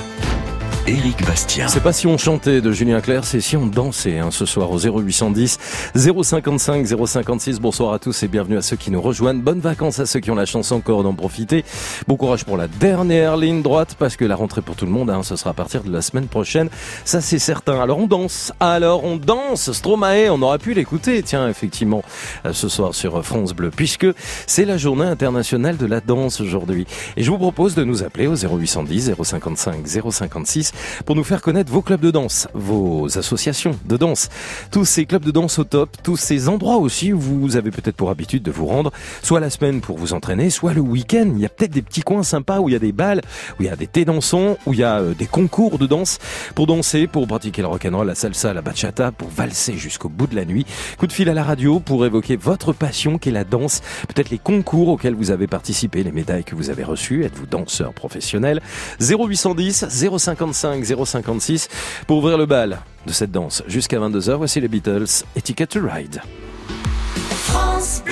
Éric Bastien. C'est pas si on chantait de Julien Clerc, c'est si on dansait hein, ce soir au 0810 055 056. Bonsoir à tous et bienvenue à ceux qui nous rejoignent. Bonnes vacances à ceux qui ont la chance encore d'en profiter. Bon courage pour la dernière ligne droite parce que la rentrée pour tout le monde, hein, ce sera à partir de la semaine prochaine. Ça c'est certain. Alors on danse. Alors on danse. Stromae, on aurait pu l'écouter. Tiens, effectivement, euh, ce soir sur France Bleu puisque c'est la journée internationale de la danse aujourd'hui. Et je vous propose de nous appeler au 0810 055 056 pour nous faire connaître vos clubs de danse, vos associations de danse, tous ces clubs de danse au top, tous ces endroits aussi où vous avez peut-être pour habitude de vous rendre, soit la semaine pour vous entraîner, soit le week-end. Il y a peut-être des petits coins sympas où il y a des balles, où il y a des thés dansants, où il y a euh, des concours de danse pour danser, pour pratiquer le rock'n'roll, la salsa, la bachata, pour valser jusqu'au bout de la nuit. Coup de fil à la radio pour évoquer votre passion qu'est la danse, peut-être les concours auxquels vous avez participé, les médailles que vous avez reçues, êtes-vous danseur professionnel? 0810 055 056 pour ouvrir le bal de cette danse jusqu'à 22h. Voici les Beatles et Ticket to Ride. France.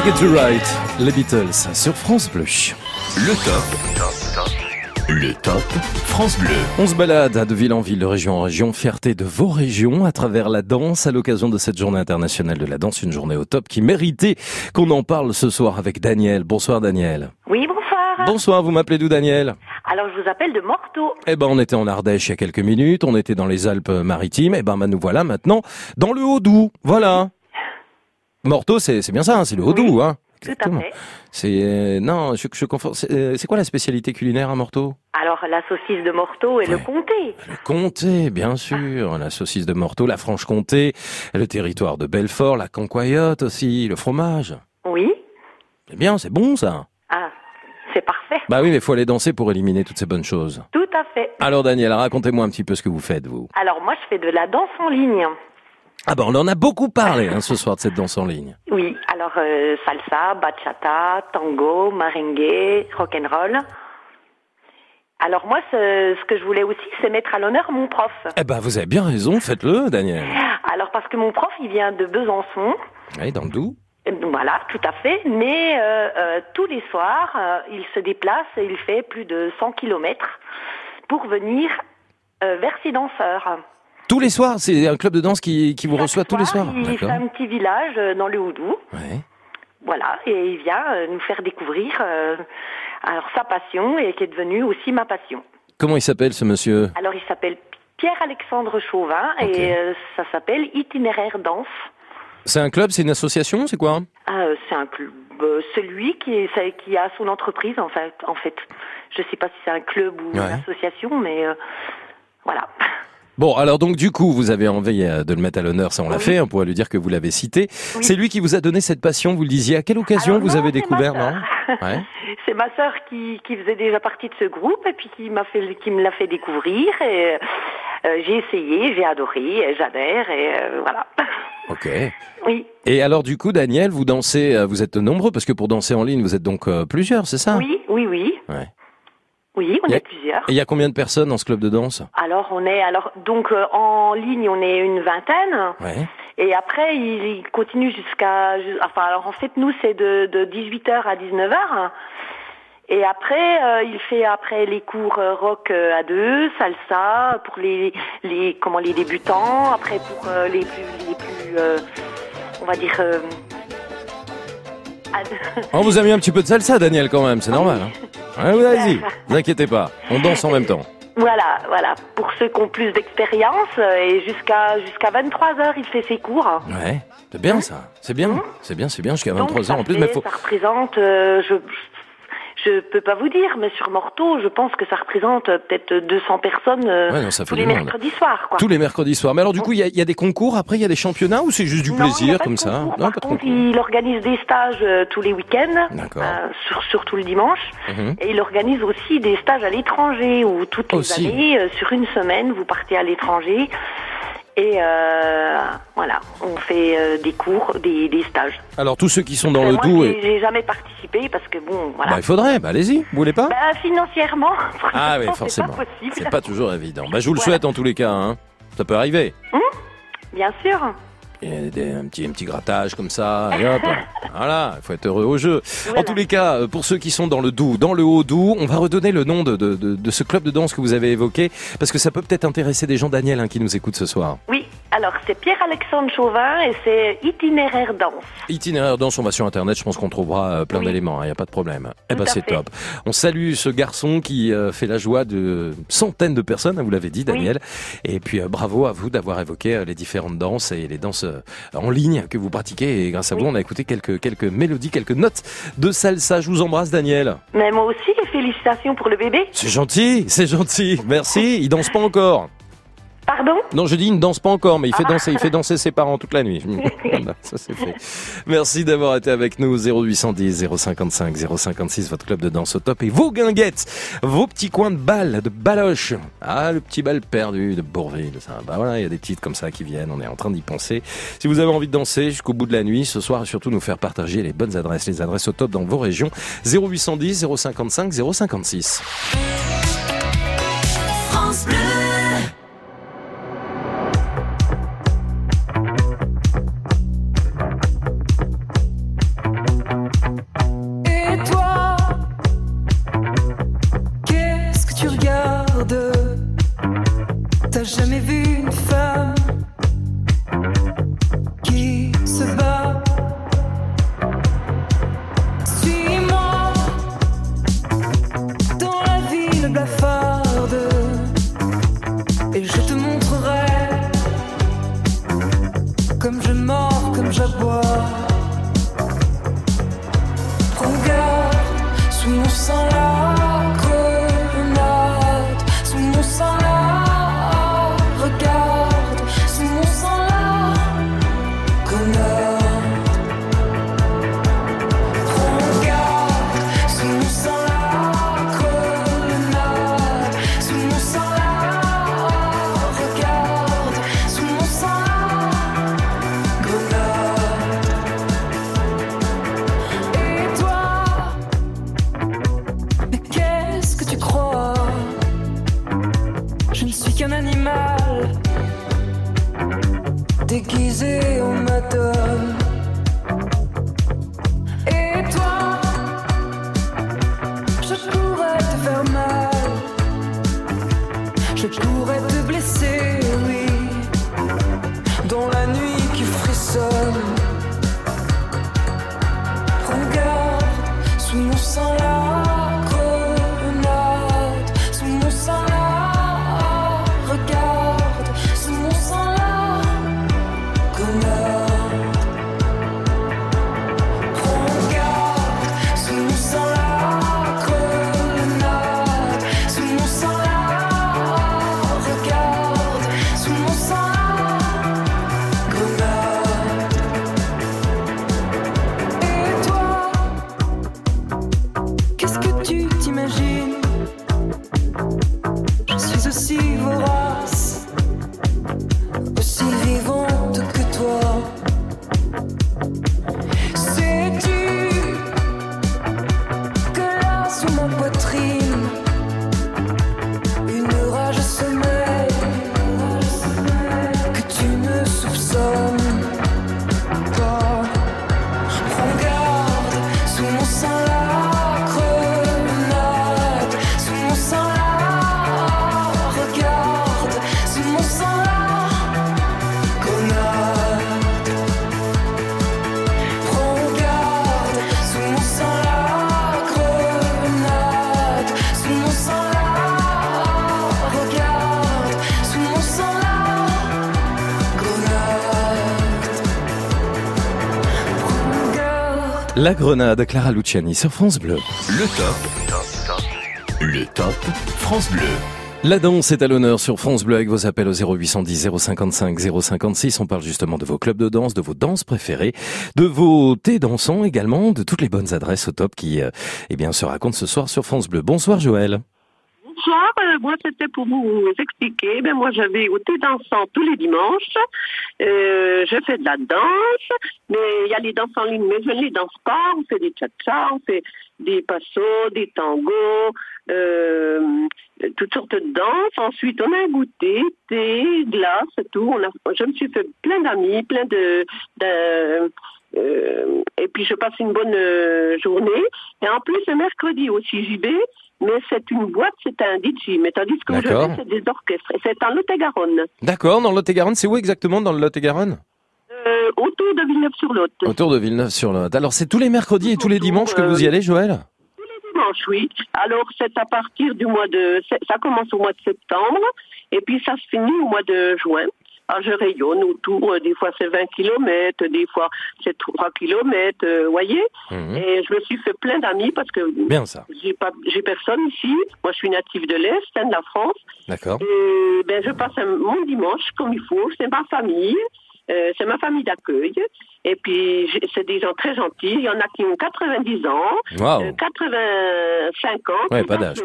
Ticket to Ride, les Beatles sur France Bleu. Le top. Le top France Bleu. On se balade de ville en ville, de région en région, fierté de vos régions à travers la danse à l'occasion de cette journée internationale de la danse, une journée au top qui méritait qu'on en parle ce soir avec Daniel. Bonsoir Daniel. Oui, bonsoir. Bonsoir, vous m'appelez d'où Daniel? Alors, je vous appelle de Morteau. Eh ben, on était en Ardèche il y a quelques minutes, on était dans les Alpes-Maritimes, eh ben, ben, nous voilà maintenant dans le Haut-Doubs. Voilà. Morteau, c'est bien ça, hein, c'est le Haut-Doubs, hein Exactement. C'est euh, non, je, je confonds. C'est euh, c'est quoi la spécialité culinaire à Morteau? Alors, la saucisse de Morteau et le comté. Le comté, bien sûr, la saucisse de Morteau, la Franche-Comté, le territoire de Belfort, la cancoyote aussi, le fromage. Oui. C'est bien, c'est bon ça. Ah, c'est parfait. Bah oui, mais il faut aller danser pour éliminer toutes ces bonnes choses. Tout à fait. Alors Daniel, racontez-moi un petit peu ce que vous faites vous. Alors, moi, je fais de la danse en ligne. Ah bah on en a beaucoup parlé hein, ce soir de cette danse en ligne. Oui, alors euh, salsa, bachata, tango, merengue, rock'n'roll. Alors moi, ce, ce que je voulais aussi, c'est mettre à l'honneur mon prof. Eh ben vous avez bien raison, faites-le Daniel. Alors parce que mon prof, il vient de Besançon. Oui, dans le Doubs. Euh, Voilà, tout à fait. Mais euh, euh, tous les soirs, euh, il se déplace et il fait plus de 100 kilomètres pour venir vers ses danseurs. Tous les soirs, c'est un club de danse qui, qui vous reçoit tous les soirs. Il fait un petit village euh, dans le Houdou. Ouais. Voilà, et il vient euh, nous faire découvrir euh, alors sa passion et qui est devenue aussi ma passion. Comment il s'appelle ce monsieur? Alors il s'appelle Pierre-Alexandre Chauvin et euh, ça s'appelle Itinéraire Danse. C'est un club, c'est une association, c'est quoi? Ah, euh, c'est un club, euh, celui qui, est, qui a son entreprise en fait. En fait, je sais pas si c'est un club ou Ouais. une association, mais voilà. Bon, alors donc du coup, vous avez envie euh, de le mettre à l'honneur, ça on l'a Oui. fait, on pourrait lui dire que vous l'avez cité. Oui. C'est lui qui vous a donné cette passion, vous le disiez. À quelle occasion Alors vous non, avez découvert, non? Ouais. <laughs> C'est ma sœur qui, qui faisait déjà partie de ce groupe et puis qui m'a fait, qui me l'a fait découvrir. Et euh, j'ai essayé, j'ai adoré, j'adhère et euh, voilà. <laughs> Ok. Oui. Et alors du coup, Daniel, vous dansez, vous êtes nombreux parce que pour danser en ligne, vous êtes donc euh, plusieurs, c'est ça? Oui, oui, oui. Ouais. Oui, on Y a- est plusieurs. Et il y a combien de personnes dans ce club de danse? Alors on est alors donc euh, en ligne on est une vingtaine Ouais. et après il, il continue jusqu'à ju- enfin alors en fait nous c'est de, de 18h à 19h et après euh, il fait après les cours euh, rock euh, à deux salsa pour les les comment les débutants après pour euh, les plus les plus euh, on va dire euh, On vous a mis un petit peu de salsa, Daniel, quand même, c'est normal. Hein ouais, Vas-y, <laughs> vous inquiétez pas, on danse en même temps. Voilà, voilà. Pour ceux qui ont plus d'expérience, euh, et jusqu'à jusqu'à 23 heures, il fait ses cours. Ouais, c'est bien ça, c'est bien, c'est bien, c'est bien jusqu'à Donc, 23 ça ans en plus, mais faut... ça représente, euh, je je peux pas vous dire, mais sur Morteau, je pense que ça représente euh, peut-être 200 personnes euh, Ouais, non, ça fait tous les monde. mercredis soirs, quoi. Tous les mercredis soirs. Mais alors du coup, il y, a- il y a des concours, après il y a des championnats ou c'est juste du Non, plaisir comme ça. Non, Par contre, il organise des stages euh, tous les week-ends, euh, sur, surtout le dimanche. Mhm. Et il organise aussi des stages à l'étranger où toutes les Aussi. années, euh, sur une semaine, vous partez à l'étranger. Et euh, voilà, on fait euh, des cours, des, des stages. Alors tous ceux qui sont dans Mais le j'ai et... j'ai jamais participé parce que bon, voilà. bah, il faudrait, bah allez-y, vous voulez pas? Bah, financièrement, <laughs> Ah oui, forcément. C'est pas pas toujours évident. Bah je vous le Voilà. souhaite en tous les cas, hein. Ça peut arriver. Bien sûr. A des- un petit, un petit grattage comme ça, et hop. <laughs> voilà, il faut être heureux au jeu. En tous les cas, euh, pour ceux qui sont dans le Doubs, dans le Haut-Doubs, on va redonner le nom de, de, de, de ce club de danse que vous avez évoqué, parce que ça peut peut-être intéresser des gens, Daniel, hein, qui nous écoutent ce soir. Oui, alors c'est Pierre-Alexandre Chauvin et c'est Itinéraire Danse. Itinéraire danse, on va sur Internet, je pense qu'on trouvera euh, plein d'éléments, il n'y a pas de problème. Eh ben Tout c'est top. On salue ce garçon qui euh, fait la joie de centaines de personnes, hein, vous l'avez dit Daniel. Et puis euh, bravo à vous d'avoir évoqué euh, les différentes danses et les danses en ligne que vous pratiquez. Et grâce à vous, on a écouté quelques, quelques mélodies, quelques notes de salsa. Je vous embrasse Daniel. Mais moi aussi, félicitations pour le bébé. C'est gentil, c'est gentil. Merci. Il danse pas encore. Pardon Non, je dis, il ne danse pas encore, mais il fait danser, il fait danser ses parents toute la nuit. <laughs> Ça c'est fait. Merci d'avoir été avec nous. 0810 055 056, votre club de danse au top et vos guinguettes, vos petits coins de balles, de baloche. Ah, le petit bal perdu de Bourville. Ça, bah voilà, il y a des petites comme ça qui viennent. On est en train d'y penser. Si vous avez envie de danser jusqu'au bout de la nuit, ce soir, surtout nous faire partager les bonnes adresses, les adresses au top dans vos régions. 0810 055 056. La Grenade, Clara Luciani sur France Bleu. Le top. Le top France Bleu. La danse est à l'honneur sur France Bleu avec vos appels au 0810 055 056. On parle justement de vos clubs de danse, de vos danses préférées, de vos thés dansants également, de toutes les bonnes adresses au top qui euh, eh bien, se racontent ce soir sur France Bleu. Bonsoir Joël. Bonsoir, euh, moi c'était pour vous expliquer. Ben, moi j'avais au thé dansant tous les dimanches. Je fais de la danse, mais il y a les danses en ligne, mais je ne les danse pas. On fait des cha-cha, on fait des passos, des tangos, euh, toutes sortes de danses. Ensuite on a un goûter, thé, glace, tout. On a, je me suis fait plein d'amis, plein de... de euh, et puis je passe une bonne euh, journée. Et en plus, le mercredi aussi j'y vais, mais c'est une boîte, c'est un DJ. Mais tandis que vais, c'est des orchestres. Et c'est en Lot-et-Garonne, D'accord, dans Lot-et-Garonne, c'est où exactement dans le Lot-et-Garonne euh, autour de Villeneuve-sur-Lot. Autour de Villeneuve-sur-Lot. Alors c'est tous les mercredis et tous les dimanches que vous y allez Joël Dimanche, oui. Alors c'est à partir du mois de... Ça commence au mois de septembre, et puis ça se finit au mois de juin. Alors je rayonne autour, euh, des fois c'est 20 kilomètres, des fois c'est 3 kilomètres, euh, vous voyez Et je me suis fait plein d'amis parce que Mhm. Bien ça. j'ai pas j'ai personne ici. Moi je suis native de l'Est, hein, de la France. D'accord. Et ben je passe un- mon dimanche comme il faut, c'est ma famille, euh, c'est ma famille d'accueil. Et puis c'est des gens très gentils. Il y en a qui ont 90 ans, Waouh. euh, 85 ans, Ouais, qui pas d'âge,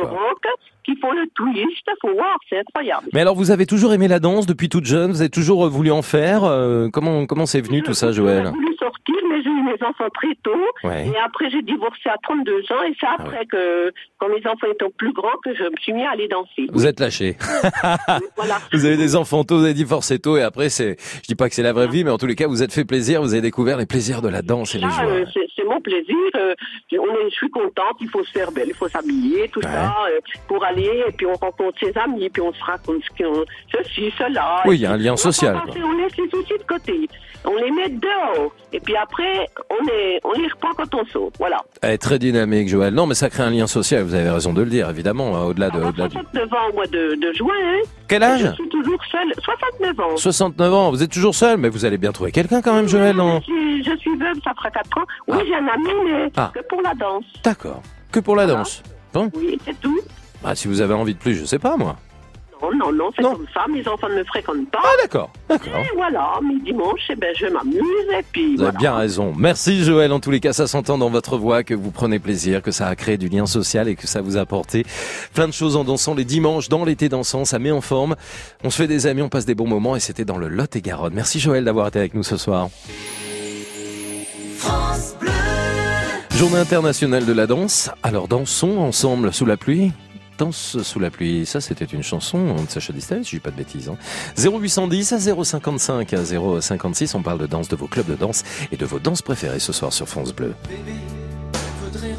qui font le twist. Faut voir, c'est incroyable. Mais alors vous avez toujours aimé la danse depuis toute jeune? Vous avez toujours euh, voulu en faire? Euh, Comment comment c'est venu tout ça Joël? J'ai voulu sortir, mais j'ai eu mes enfants très tôt. Ouais. Et après, j'ai divorcé à 32 ans. Et c'est après que, quand mes enfants étaient plus grands, que je me suis mis à aller danser. Vous êtes lâché. <laughs> Voilà. Vous avez des enfants tôt, vous avez divorcé tôt et après c'est, je dis pas que c'est la vraie vie, mais en tous les cas vous êtes fait plaisir, vous avez découvert les plaisirs de la danse et les Là, joies. Plaisir. euh, je- on est, je suis contente. Il faut se faire belle, il faut s'habiller, tout ça, euh, pour aller. Et puis on rencontre ses amis, puis on se raconte ce qu'on, ceci, cela. Oui, il y a un lien on social, passer, On laisse les soucis de côté. On les met dehors. Et puis après, on est, on les reprend quand on saute. Voilà. Elle est très dynamique Joël. Non mais ça crée un lien social, vous avez raison de le dire évidemment, hein, au-delà de, au-delà de- 69 ans au mois de, de juin. Hein. Quel âge Je suis toujours seule. 69 ans. 69 ans, vous êtes toujours seul, mais vous allez bien trouver quelqu'un quand même Joël, non Je suis, je suis veuve, ça fera 4 ans. Oui, j'ai un ami, mais Ah. que pour la danse. D'accord. Que pour la danse. Bon. Oui, c'est tout. Bah, si vous avez envie de plus, je sais pas moi. Non, non, non, c'est comme ça. Mes enfants ne me fréquentent pas. Ah, d'accord, d'accord. Et voilà, mes dimanches, eh ben, je m'amuse et puis Vous voilà. avez bien raison. Merci Joël. En tous les cas, ça s'entend dans votre voix que vous prenez plaisir, que ça a créé du lien social et que ça vous a apporté plein de choses en dansant les dimanches, dans l'été dansant. Ça met en forme. On se fait des amis, on passe des bons moments et c'était dans le Lot et Garonne. Merci Joël d'avoir été avec nous ce soir. France Bleu. Journée internationale de la danse. Alors dansons ensemble sous la pluie. Danse sous la pluie, ça c'était une chanson de Sacha Distel, si je dis pas de bêtises. Hein. 0810 à 055 à 056, on parle de danse, de vos clubs de danse et de vos danses préférées ce soir sur France Bleu. Faudrait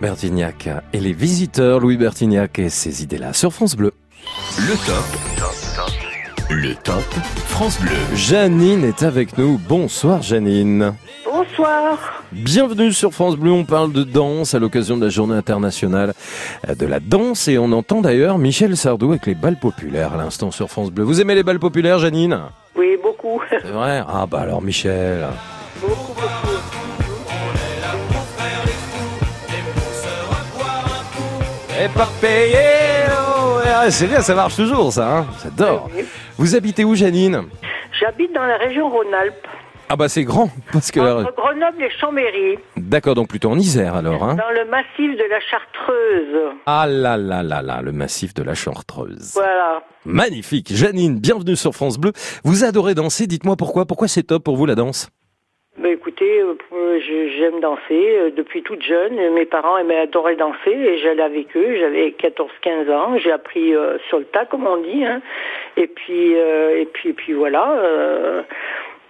Bertignac et les visiteurs, Louis Bertignac et ses idées-là sur France Bleu. Le top. Le top France Bleu. Janine est avec nous. Bonsoir Janine. Bonsoir. Bienvenue sur France Bleu, on parle de danse à l'occasion de la journée internationale de la danse et on entend d'ailleurs Michel Sardou avec les balles populaires à l'instant sur France Bleu. Vous aimez les balles populaires Janine? Oui, beaucoup. C'est vrai? Ah bah alors Michel. Beaucoup, beaucoup. Et pas payé oh, ouais, C'est bien, ça marche toujours ça, hein j'adore. Vous habitez où Janine? J'habite dans la région Rhône-Alpes, Ah bah c'est grand, parce que... entre Grenoble et Chambéry, D'accord, donc plutôt en Isère alors. Hein dans le massif de la Chartreuse. ah là là là là, le massif de la Chartreuse. Voilà. Magnifique. Janine, bienvenue sur France Bleu. Vous adorez danser, dites-moi pourquoi. Pourquoi c'est top pour vous la danse? Bah, écoutez, euh, je- j'aime danser euh, depuis toute jeune. Euh, Mes parents aimaient adorer danser et j'allais avec eux. J'avais 14-15 ans. J'ai appris euh, sur le tas, comme on dit. hein. Et puis, euh, et puis, et puis voilà.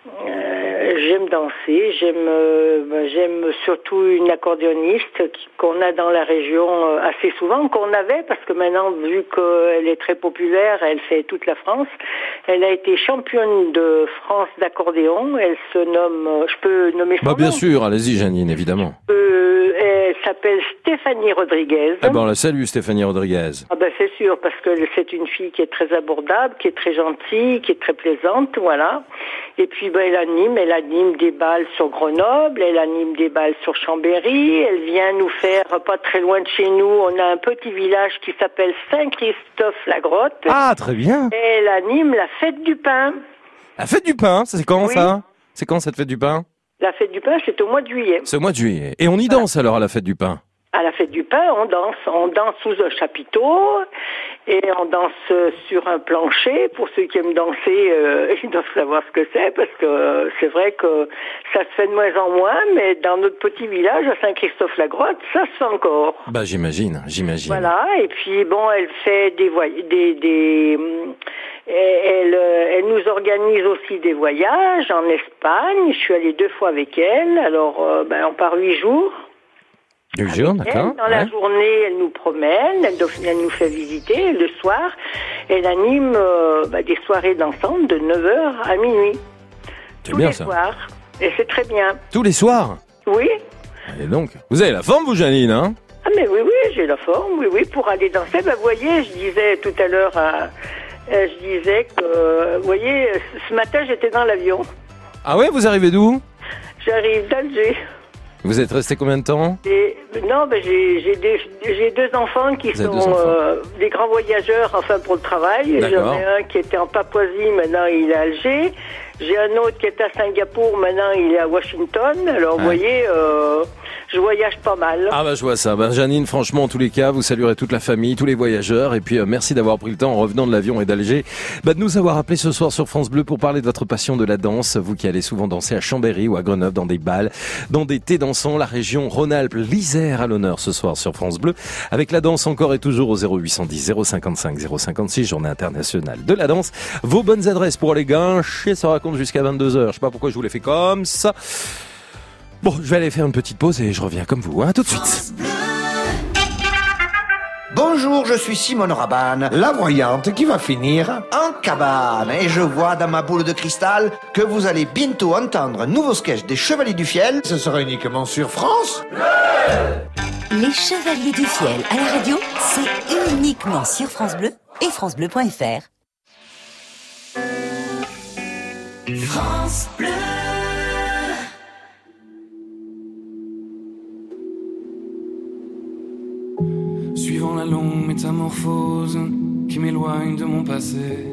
Euh, j'aime danser. J'aime, euh, bah, j'aime surtout une accordéoniste qu'on a dans la région euh, assez souvent, qu'on avait parce que maintenant, vu qu'elle est très populaire, elle fait toute la France. Elle a été championne de France d'accordéon. Elle se nomme, je peux nommer son Bah bien sûr, allez-y Janine, évidemment. Euh, Elle s'appelle Stéphanie Rodriguez. Eh ben on la salue Stéphanie Rodriguez. Ah ben c'est sûr parce que c'est une fille qui est très abordable, qui est très gentille, qui est très plaisante, voilà. Et puis ben elle anime, elle anime des balles sur Grenoble, elle anime des balles sur Chambéry. Elle vient nous faire pas très loin de chez nous. On a un petit village qui s'appelle Saint-Christophe-la-Grotte. Ah très bien. Et elle anime la fête du pain. La fête du pain, c'est quand Oui. ça? C'est quand cette fête du pain? La fête du pain, c'est au mois de juillet. C'est au mois de juillet. Et on y danse alors à la fête du pain? À la fête du pain, on danse. On danse sous un chapiteau et on danse sur un plancher. Pour ceux qui aiment danser, euh, <laughs> ils doivent savoir ce que c'est parce que euh, c'est vrai que ça se fait de moins en moins, mais dans notre petit village à Saint-Christophe-la-Grotte, ça se fait encore. Bah j'imagine, j'imagine. Voilà, et puis bon, elle fait des voyages, des, des, elle, euh, elle nous organise aussi des voyages en Espagne. Je suis allée deux fois avec elle. Alors, euh, ben, on part huit jours. Du jour, Elle, d'accord dans la journée, elle nous promène, elle, nous fait visiter. Le soir, elle anime euh, bah, des soirées dansantes de 9h à minuit. C'est Tous bien les ça. soirs. Et c'est très bien. Tous les soirs Oui. Et donc, vous avez la forme vous Janine, hein? Ah mais oui, oui, j'ai la forme, oui, oui, pour aller danser. Bah, vous voyez, je disais tout à l'heure, à- euh, je disais que, euh, vous voyez, ce matin, j'étais dans l'avion. Ah ouais, vous arrivez d'où? J'arrive d'Alger. Vous êtes resté combien de temps Et, non, ben j'ai deux enfants qui Vous sont euh, des grands voyageurs, enfin pour le travail. J'en ai un qui était en Papouasie, maintenant il est à Alger. J'ai un autre qui est à Singapour, maintenant il est à Washington. Alors vous voyez, euh, je voyage pas mal. Ah bah je vois ça. Ben, Janine, franchement, en tous les cas, vous saluerez toute la famille, tous les voyageurs, et puis euh, merci d'avoir pris le temps en revenant de l'avion et d'Alger, bah, de nous avoir appelé ce soir sur France Bleu pour parler de votre passion de la danse. Vous qui allez souvent danser à Chambéry ou à Grenoble dans des balles, dans des thés dansants, la région Rhône-Alpes, l'Isère à l'honneur ce soir sur France Bleu, avec la danse encore et toujours au 0810 055 056, journée internationale de la danse. Vos bonnes adresses pour aller gâcher, ça raconte jusqu'à 22h. Je sais pas pourquoi je vous l'ai fait comme ça. Bon, je vais aller faire une petite pause et je reviens comme vous, hein, tout de suite. Bonjour, je suis Simone Rabanne, la voyante qui va finir en cabane. Et je vois dans ma boule de cristal que vous allez bientôt entendre un nouveau sketch des Chevaliers du Fiel. Ce sera uniquement sur France. Les Chevaliers du Fiel à la radio, c'est uniquement sur France Bleu et francebleu.fr. France Bleu. Suivant la longue métamorphose qui m'éloigne de mon passé,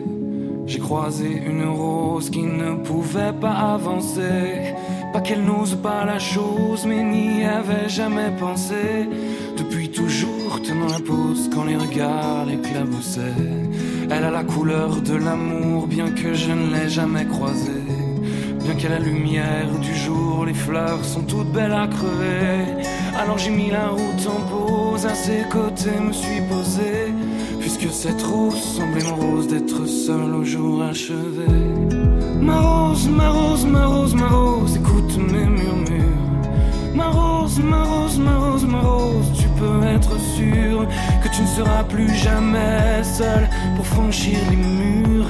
j'ai croisé une rose qui ne pouvait pas avancer. Pas qu'elle n'ose pas la chose, mais n'y avait jamais pensé. Depuis toujours tenant la pose quand les regards l'éclaboussaient. Elle a la couleur de l'amour, bien que je ne l'ai jamais croisée. Bien qu'à la lumière du jour, les fleurs sont toutes belles à crever. Alors j'ai mis la route en pause, à ses côtés me suis posé. Puisque cette rose semblait mon rose d'être seul au jour achevé. Ma rose, ma rose, ma rose, ma rose, écoute mes murmures. Ma rose, ma rose, ma rose, ma rose, tu sûr que tu ne seras plus jamais seul pour franchir les murs.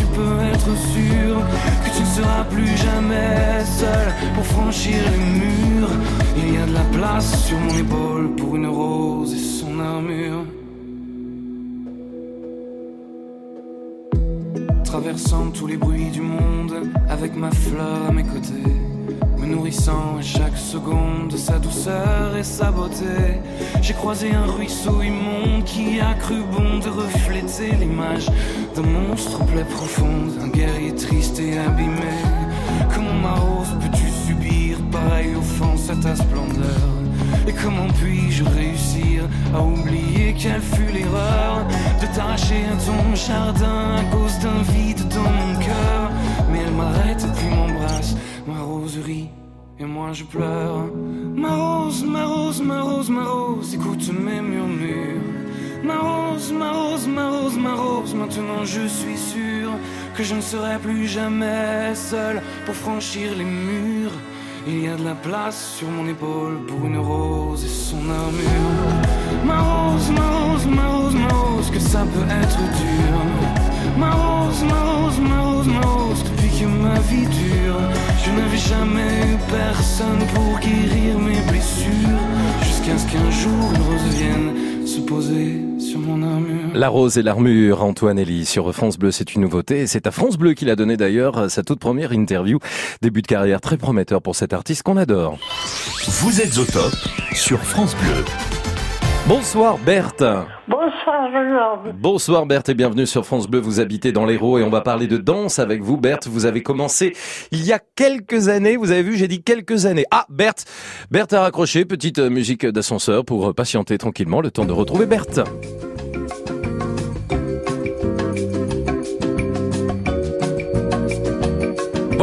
peux être sûr que tu ne seras plus jamais seul pour franchir les murs. Il y a de la place sur mon épaule pour une rose et son armure. Traversant tous les bruits du monde avec ma fleur à mes côtés. Me nourrissant à chaque seconde de sa douceur et sa beauté. J'ai croisé un ruisseau immonde qui a cru bon de refléter l'image d'un monstre plaie profonde, un guerrier triste et abîmé. Comment ma rose peux-tu subir pareille offense à ta splendeur? Et comment puis-je réussir à oublier quelle fut l'erreur de t'arracher à ton jardin à cause d'un vide dans mon cœur? Mais elle m'arrête puis m'embrasse, ma rose rit et moi je pleure. Ma rose, ma rose, ma rose, ma rose, écoute mes murmures. Ma rose, ma rose, ma rose, ma rose, maintenant je suis sûr que je ne serai plus jamais seul pour franchir les murs. Il y a de la place sur mon épaule pour une rose et son armure. Ma rose, ma rose, ma rose, ma rose, que ça peut être dur. Ma rose, ma rose, ma rose, ma rose, depuis que ma vie dure, je n'avais jamais eu personne pour guérir mes blessures. Jusqu'à ce qu'un jour une rose vienne se poser sur mon armure. La rose et l'armure, Antoine Elie sur France Bleu, c'est une nouveauté. C'est à France Bleu qu'il a donné d'ailleurs sa toute première interview. Début de carrière très prometteur pour cet artiste qu'on adore. Vous êtes au top sur France Bleu. Bonsoir Berthe. Bonsoir. Bonsoir Berthe et bienvenue sur France Bleu. Vous habitez dans l'Hérault et on va parler de danse avec vous. Berthe, vous avez commencé il y a quelques années. Vous avez vu, j'ai dit quelques années. Ah, Berthe. Berthe a raccroché. Petite euh, musique d'ascenseur pour euh, patienter tranquillement le temps de retrouver Berthe.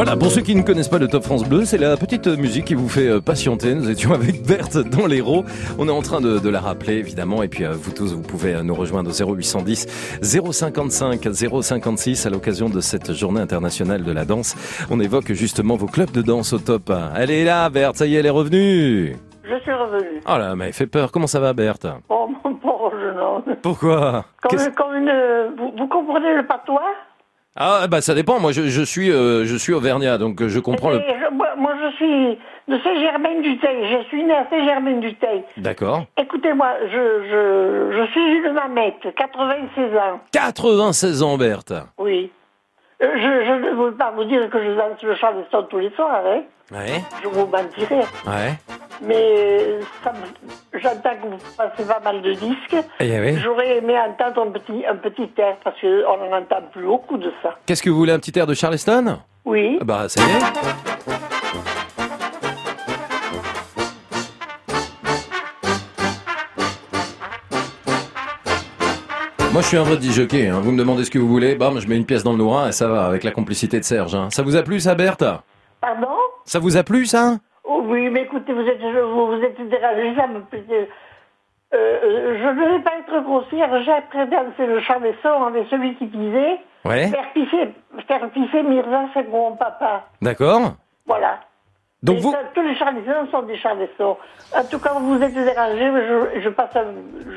Voilà, pour ceux qui ne connaissent pas le Top France Bleu, c'est la petite musique qui vous fait euh, patienter. Nous étions avec <laughs> Berthe dans l'Hérault. On est en train de, de la rappeler, évidemment. Et puis, euh, vous tous, vous pouvez euh, nous rejoindre au 0810 055 056 à l'occasion de cette journée internationale de la danse. On évoque justement vos clubs de danse au top. Elle est là, Berthe. Ça y est, elle est revenue. Je suis revenue. Oh là, mais elle fait peur. Comment ça va, Berthe? Oh, mon pauvre jeune homme. Pourquoi? Comme, comme une, vous, vous comprenez le patois? Ah, bah ça dépend. Moi, je, je suis, euh, je suis auvergnat, donc euh, je comprends le. Je- moi, moi, je suis de Saint-Germain-du-Teil. Je suis née à Saint-Germain-du-Teil. D'accord. Écoutez-moi, je, je, je suis une mamette, 96 ans. 96 ans, Berthe. Oui. Euh, Je, je ne veux pas vous dire que je danse le charleston tous les soirs, hein. Ouais. Je vous mentirais. Ouais. Mais euh, ça me- j'entends que vous passez pas mal de disques. Eh oui. J'aurais aimé entendre un petit, un petit air parce qu'on n'en entend plus beaucoup de ça. Qu'est-ce que vous voulez, un petit air de Charleston Oui. Ah Bah, ça y est. Moi, je suis un vrai disjockey. Hein. Vous me demandez ce que vous voulez, bam, je mets une pièce dans le noir et ça va, avec la complicité de Serge. hein. Ça vous a plu, ça, Berthe? Pardon? Ça vous a plu, ça? Oh Oui, mais écoutez, vous êtes, vous, vous êtes dérangé, ça me. Euh, euh, je ne vais pas être grossière, j'ai dansé le charleston avec celui qui pisait. Ouais. Faire pisser, faire pisser Mirza, c'est mon papa. D'accord. Voilà. Donc Et vous... ça, tous les charlestons sont des charlestons. En tout cas, vous êtes dérangé, mais je, je passe à-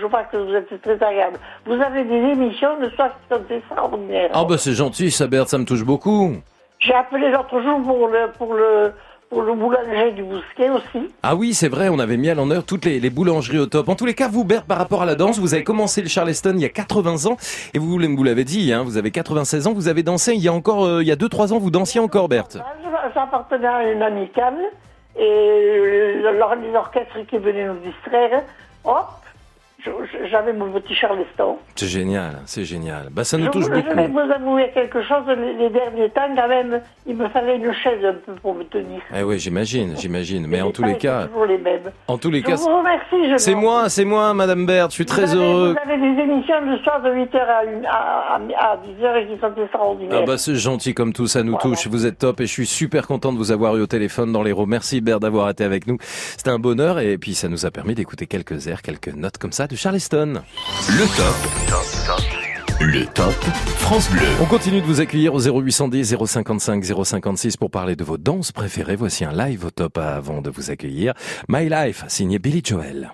je vois que vous êtes très agréable. Vous avez des émissions le soir qui sont extraordinaires. Ah bah c'est gentil, ça, Berthe, ça me touche beaucoup. J'ai appelé l'autre jour pour le, pour le, pour le boulanger du Bousquet aussi. Ah oui, c'est vrai, on avait mis à l'honneur toutes les, les boulangeries au top. En tous les cas, vous, Berthe, par rapport à la danse, vous avez commencé le Charleston il y a 80 ans, et vous, vous l'avez dit, hein, vous avez 96 ans, vous avez dansé il y a encore, euh, il y a 2-3 ans, vous dansiez encore, Berthe. Ça appartenait à une amicale. et l'or- l'orchestre qui venait nous distraire, hop, je- j'avais mon petit Charleston. C'est génial, c'est génial. Bah, ça nous Je, touche vous- je beaucoup. vais vous avouer quelque chose, les, les derniers temps, quand même, il me fallait une chaise un peu pour me tenir. Eh oui, j'imagine, j'imagine. Mais en Les tous les cas, toujours les mêmes. en tous les Je cas, vous remercie, c'est moi, c'est moi, Madame Baird. Je suis très avez, heureux. Vous avez des émissions le soir de 8h à, une- à, à, 10h et qui sont extraordinaires. Ah bah c'est gentil comme tout, ça nous touche. Vous êtes top et je suis super content de vous avoir eu au téléphone dans l'Hérault. Merci Baird d'avoir été avec nous. C'était un bonheur et puis ça nous a permis d'écouter quelques airs, quelques notes comme ça de Charleston. Le top. Le top France Bleu. On continue de vous accueillir au 0810 055 056 pour parler de vos danses préférées. Voici un live au top avant de vous accueillir. My Life, signé Billy Joel.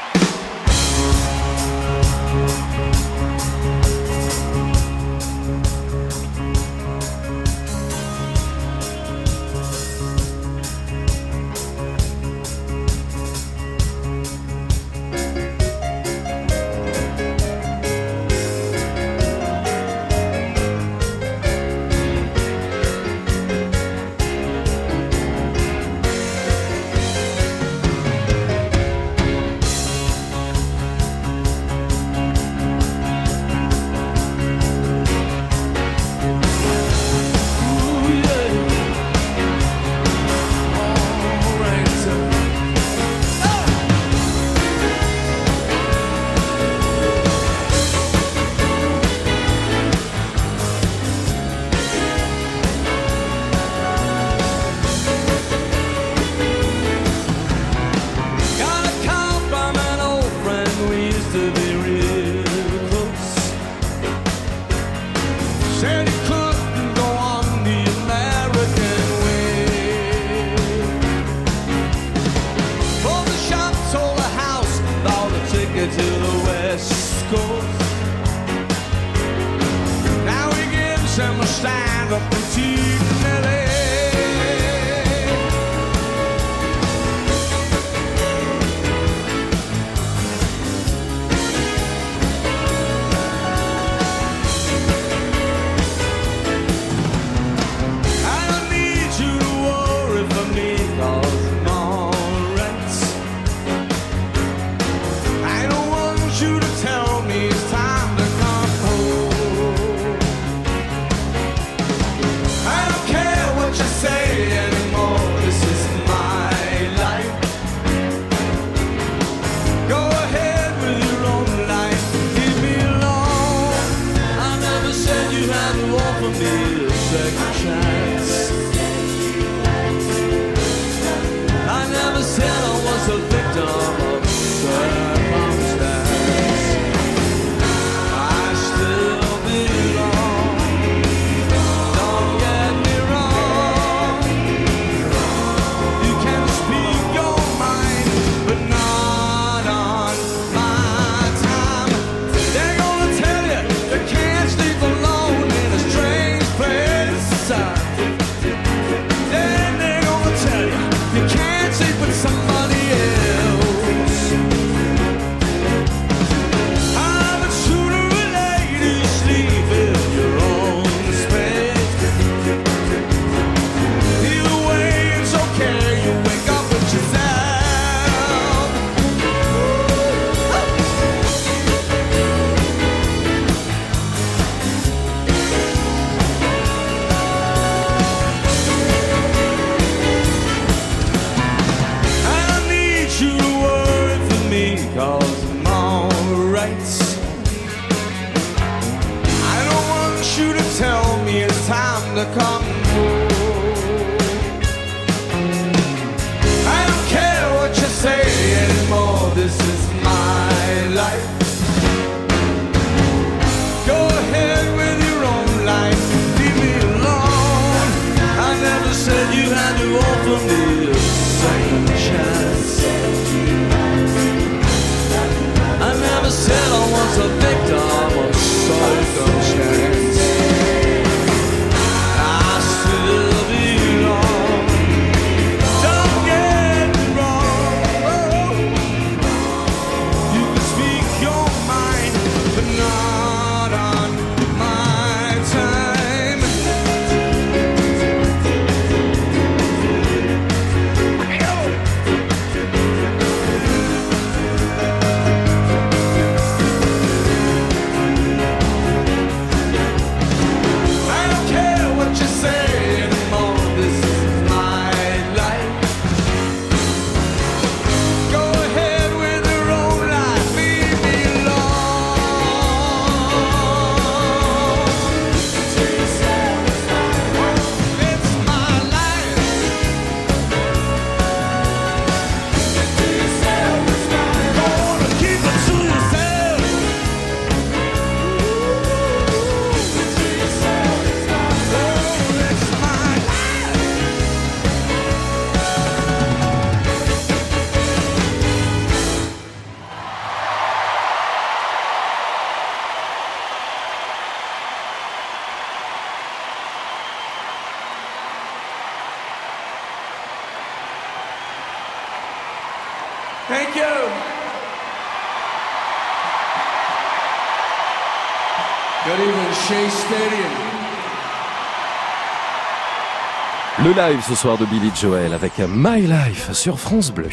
Le live ce soir de Billy Joel avec My Life sur France Bleu.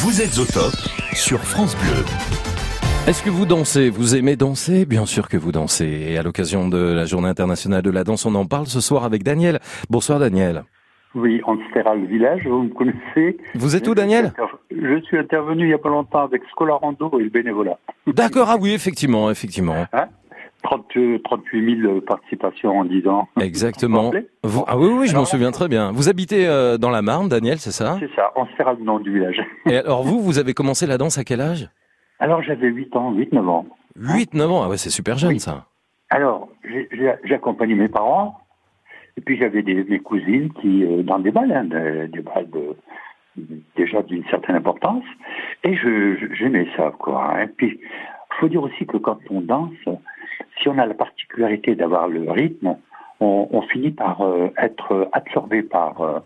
Vous êtes au top sur France Bleu. Est-ce que vous dansez? Vous aimez danser? Bien sûr que vous dansez. Et à l'occasion de la Journée internationale de la danse, on en parle ce soir avec Daniel. Bonsoir Daniel. Oui, Ansteral Village, vous me connaissez. Vous êtes où Daniel? Je suis intervenu il n'y a pas longtemps avec Scolarando et le bénévolat. D'accord, ah oui, effectivement, effectivement. <laughs> Hein 30, euh, 38 000 participations en 10 ans. <laughs> Exactement. Vous- ah oui, oui, je m'en souviens très bien. Vous habitez euh, dans la Marne, Daniel, c'est ça? C'est ça, Ansteral, le nom du village. <laughs> Et alors vous, vous avez commencé la danse à quel âge? Alors j'avais 8 ans, 8-9 ans. 8-9 ans, ah ouais, c'est super jeune ça. Alors, j'ai- accompagné mes parents, et puis j'avais des, mes cousines qui, euh, dans des balles, hein, des, des balles de, déjà d'une certaine importance, et je je- j'aimais ça, quoi. Et puis, faut dire aussi que quand on danse, si on a la particularité d'avoir le rythme, on, on finit par euh, être absorbé par euh,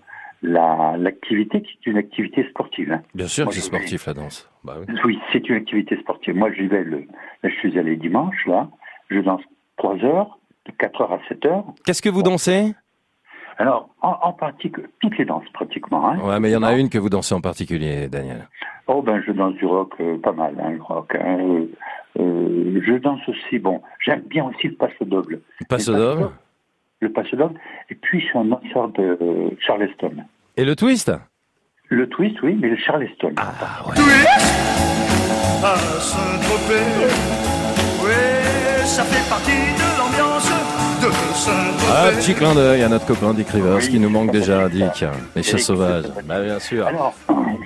la- l'activité qui est une activité sportive. hein. Bien sûr Moi, que c'est sportif la danse. Bah oui. oui, c'est une activité sportive. Moi, j'y vais le, là, je suis allé dimanche, là. Je danse 3 heures, de 4 heures à 7 heures. Qu'est-ce que vous dansez? Alors, en, en particulier, toutes les danses pratiquement. Hein. Ouais, mais il y en a une que vous dansez en particulier, Daniel. Oh, ben, je danse du rock euh, pas mal, hein, le rock. hein. Euh, euh, je danse aussi, bon, j'aime bien aussi le passe double. Passe Le d'homme Le passe double. Et puis, je suis un danseur de euh, Charleston. Et le twist? Le twist, oui, mais le Charleston. Ah, à Saint-Tropez. Oui, ça fait partie de l'ambiance de Saint-Tropez. Ah, petit clin d'œil à notre copain Dick Rivers qui nous manque déjà, Dick. Les chats sauvages. Bah, bien sûr. Alors,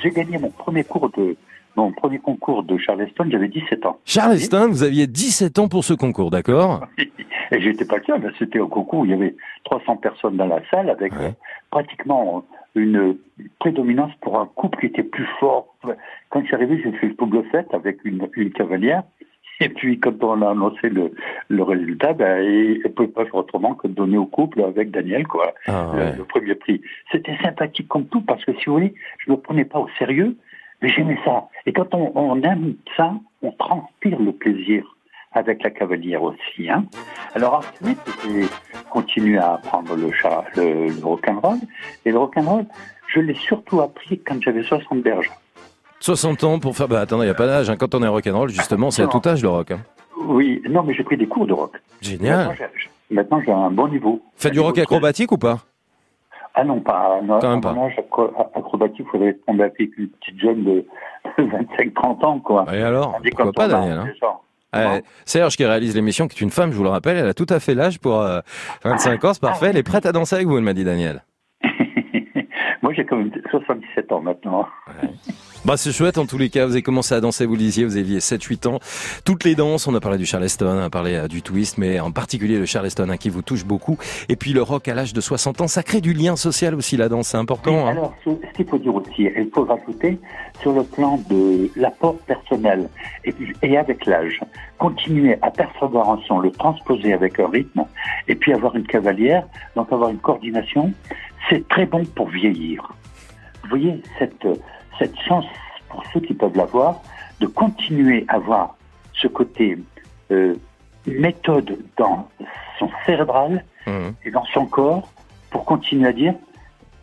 j'ai gagné mon premier cours de mon premier concours de Charleston, j'avais 17 ans. Charleston, vous aviez 17 ans pour ce concours, d'accord? <laughs> Et j'étais pas le seul, c'était au concours où il y avait 300 personnes dans la salle avec pratiquement une prédominance pour un couple qui était plus fort. Quand je suis arrivé, j'ai fait le double fête avec une, une cavalière. Et puis, quand on a annoncé le, le résultat, ben, il ne pouvait pas faire autrement que de donner au couple avec Daniel, quoi, Ah, le, ouais. le premier prix. C'était sympathique comme tout, parce que si vous voulez, je ne me prenais pas au sérieux, mais j'aimais ça. Et quand on, on aime ça, on transpire le plaisir avec la cavalière aussi. Hein. Alors ensuite, j'ai continué à apprendre le, chat, le, le rock'n'roll. Et le rock'n'roll, je l'ai surtout appris quand j'avais 60 berges. 60 ans pour faire... Bah attendez, il n'y a pas d'âge. hein. Quand on est rock'n'roll, justement, c'est à tout âge le rock. hein. Oui, non, mais j'ai pris des cours de rock. Génial. Maintenant, j'ai- un bon niveau. Faites du rock acrobatique ou pas? Ah non, pas. Non, Quand même pas. âge acrobatique, il faudrait tomber avec une petite jeune de <laughs> 25-30 ans, quoi. Et alors Tandis Pourquoi pas, on Daniel hein Eh, Serge qui réalise l'émission, qui est une femme, je vous le rappelle, elle a tout à fait l'âge pour euh, 25 ans, c'est parfait, elle est prête à danser avec vous, elle m'a dit Daniel. J'ai même 77 ans maintenant. Bah c'est chouette en tous les cas, vous avez commencé à danser, vous le disiez, vous aviez 7-8 ans. Toutes les danses, on a parlé du Charleston, on a parlé euh, du twist, mais en particulier le Charleston hein, qui vous touche beaucoup. Et puis le rock à l'âge de 60 ans, ça crée du lien social aussi la danse, c'est important. hein. Alors, ce, ce qu'il faut dire aussi, il faut rajouter sur le plan de l'apport personnel et, et avec l'âge, continuer à percevoir un son, le transposer avec un rythme et puis avoir une cavalière, donc avoir une coordination, c'est très bon pour vieillir. Vous voyez, cette, cette chance pour ceux qui peuvent l'avoir, de continuer à avoir ce côté euh, méthode dans son cérébral Mhm. et dans son corps pour continuer à dire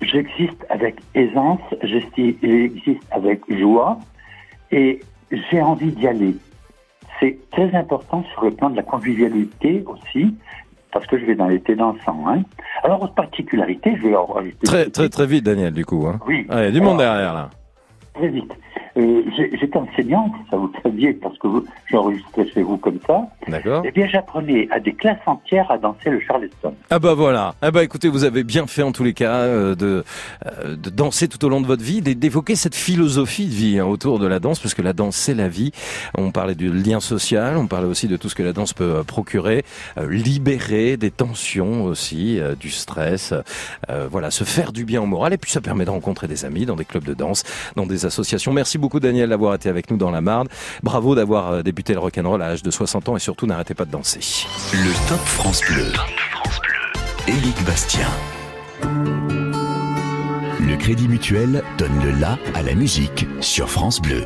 j'existe avec aisance, j'existe avec joie et j'ai envie d'y aller. C'est très important sur le plan de la convivialité aussi, parce que je vais dans l'été dansant. Hein. Alors, autre particularité, je vais leur rajouter Très très très vite Daniel du coup. Hein. Oui. Ah, il y a du monde derrière là. Très vite. Euh, J'étais enseignant, ça vous saviez, parce que j'enregistrais chez vous comme ça. D'accord. Eh bien, j'apprenais à des classes entières à danser le Charleston. Ah bah voilà. Ah bah écoutez, vous avez bien fait en tous les cas euh, de, euh, de danser tout au long de votre vie, d'é- d'évoquer cette philosophie de vie hein, autour de la danse, parce que la danse c'est la vie. On parlait du lien social, on parlait aussi de tout ce que la danse peut euh, procurer, euh, libérer des tensions aussi, euh, du stress, euh, voilà, se faire du bien au moral, et puis ça permet de rencontrer des amis dans des clubs de danse, dans des associations. Merci beaucoup Daniel d'avoir été avec nous dans la Marne. Bravo d'avoir euh, débuté le rock'n'roll à l'âge de 60 ans, et surtout n'arrêtez pas de danser. Le Top France Bleu. Éric Bastien. Le Crédit Mutuel donne le la à la musique sur France Bleu.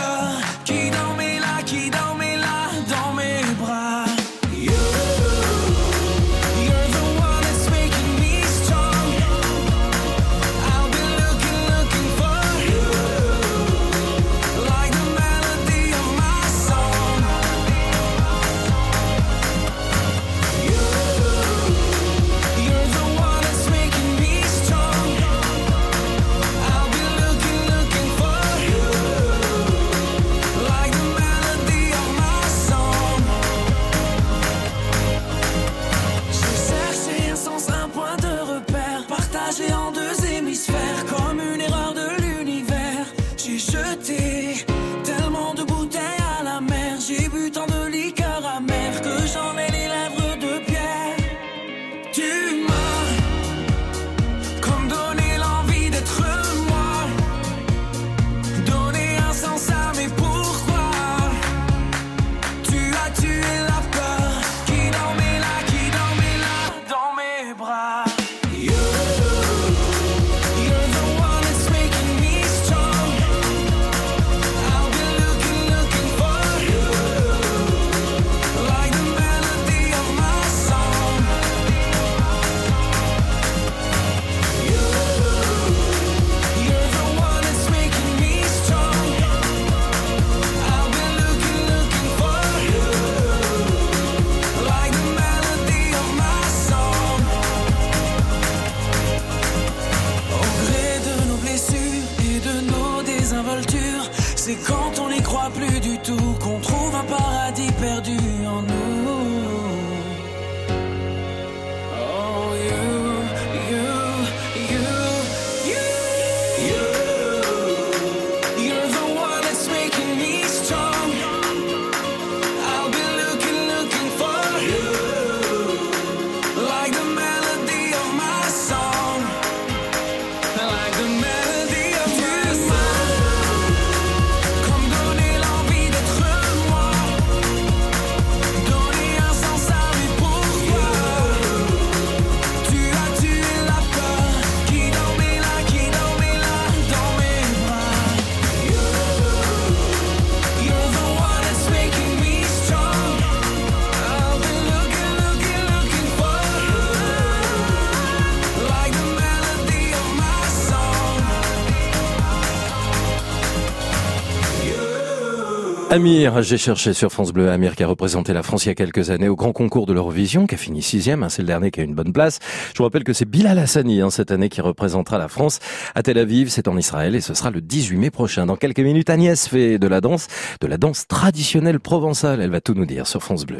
Amir, j'ai cherché sur France Bleu Amir qui a représenté la France il y a quelques années au grand concours de l'Eurovision, qui a fini sixième, hein, c'est le dernier qui a une bonne place. Je vous rappelle que c'est Bilal Hassani hein, cette année qui représentera la France à Tel Aviv, c'est en Israël et ce sera le 18 mai prochain. Dans quelques minutes, Agnès fait de la danse, de la danse traditionnelle provençale. Elle va tout nous dire sur France Bleu.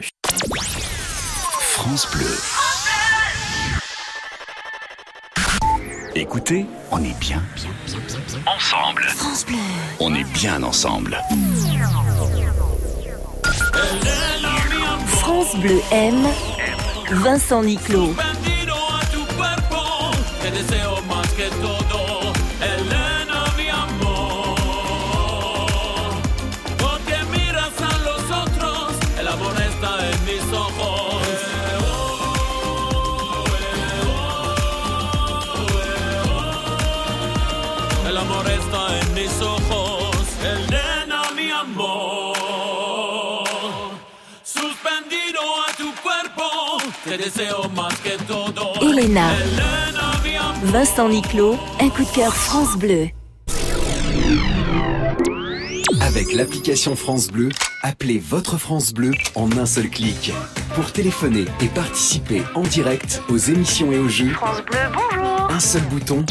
France Bleu. Écoutez, on est bien. Ensemble. France Bleu. On est bien ensemble. France Bleu aime Vincent Niclot. Elena. Vincent Niclot, un coup de cœur France Bleu. Avec l'application France Bleu, appelez votre France Bleu en un seul clic. Pour téléphoner et participer en direct aux émissions et aux jeux, France Bleu, bonjour. un seul bouton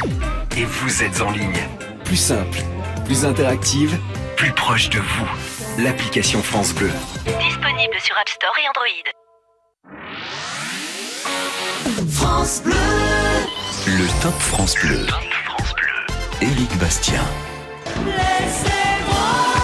et vous êtes en ligne. Plus simple, plus interactive, plus proche de vous. L'application France Bleu. Disponible sur App Store et Android. France Bleu. Le Top France Bleu. Éric Bastien. Laissez-moi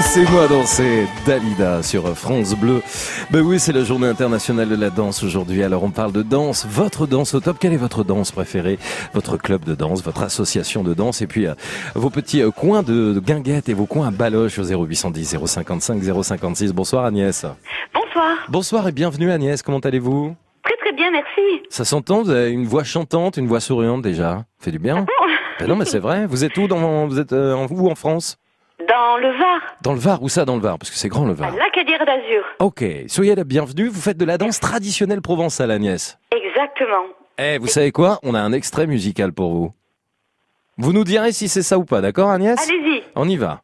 Laissez-moi danser Dalida sur France Bleu. Ben oui, c'est la journée internationale de la danse aujourd'hui. Alors on parle de danse, votre danse au top. Quelle est votre danse préférée? Votre club de danse, votre association de danse et puis euh, vos petits euh, coins de, de guinguettes et vos coins à baloche au 0810 055 056. Bonsoir Agnès. Bonsoir. Bonsoir et bienvenue Agnès, comment allez-vous? Très très bien, merci. Ça s'entend, vous avez une voix chantante, une voix souriante déjà. Fait du bien. Ben non mais c'est vrai. Vous êtes où dans vous êtes euh, où en France? Dans le Var, Dans le Var, où ça dans le Var Parce que c'est grand le Var. l'Acadière d'Azur. Ok, soyez la bienvenue. Vous faites de la danse traditionnelle provençale, Agnès. Exactement. Eh, vous savez quoi? On a un extrait musical pour vous. Vous nous direz si c'est ça ou pas, d'accord, Agnès? Allez-y. On y va.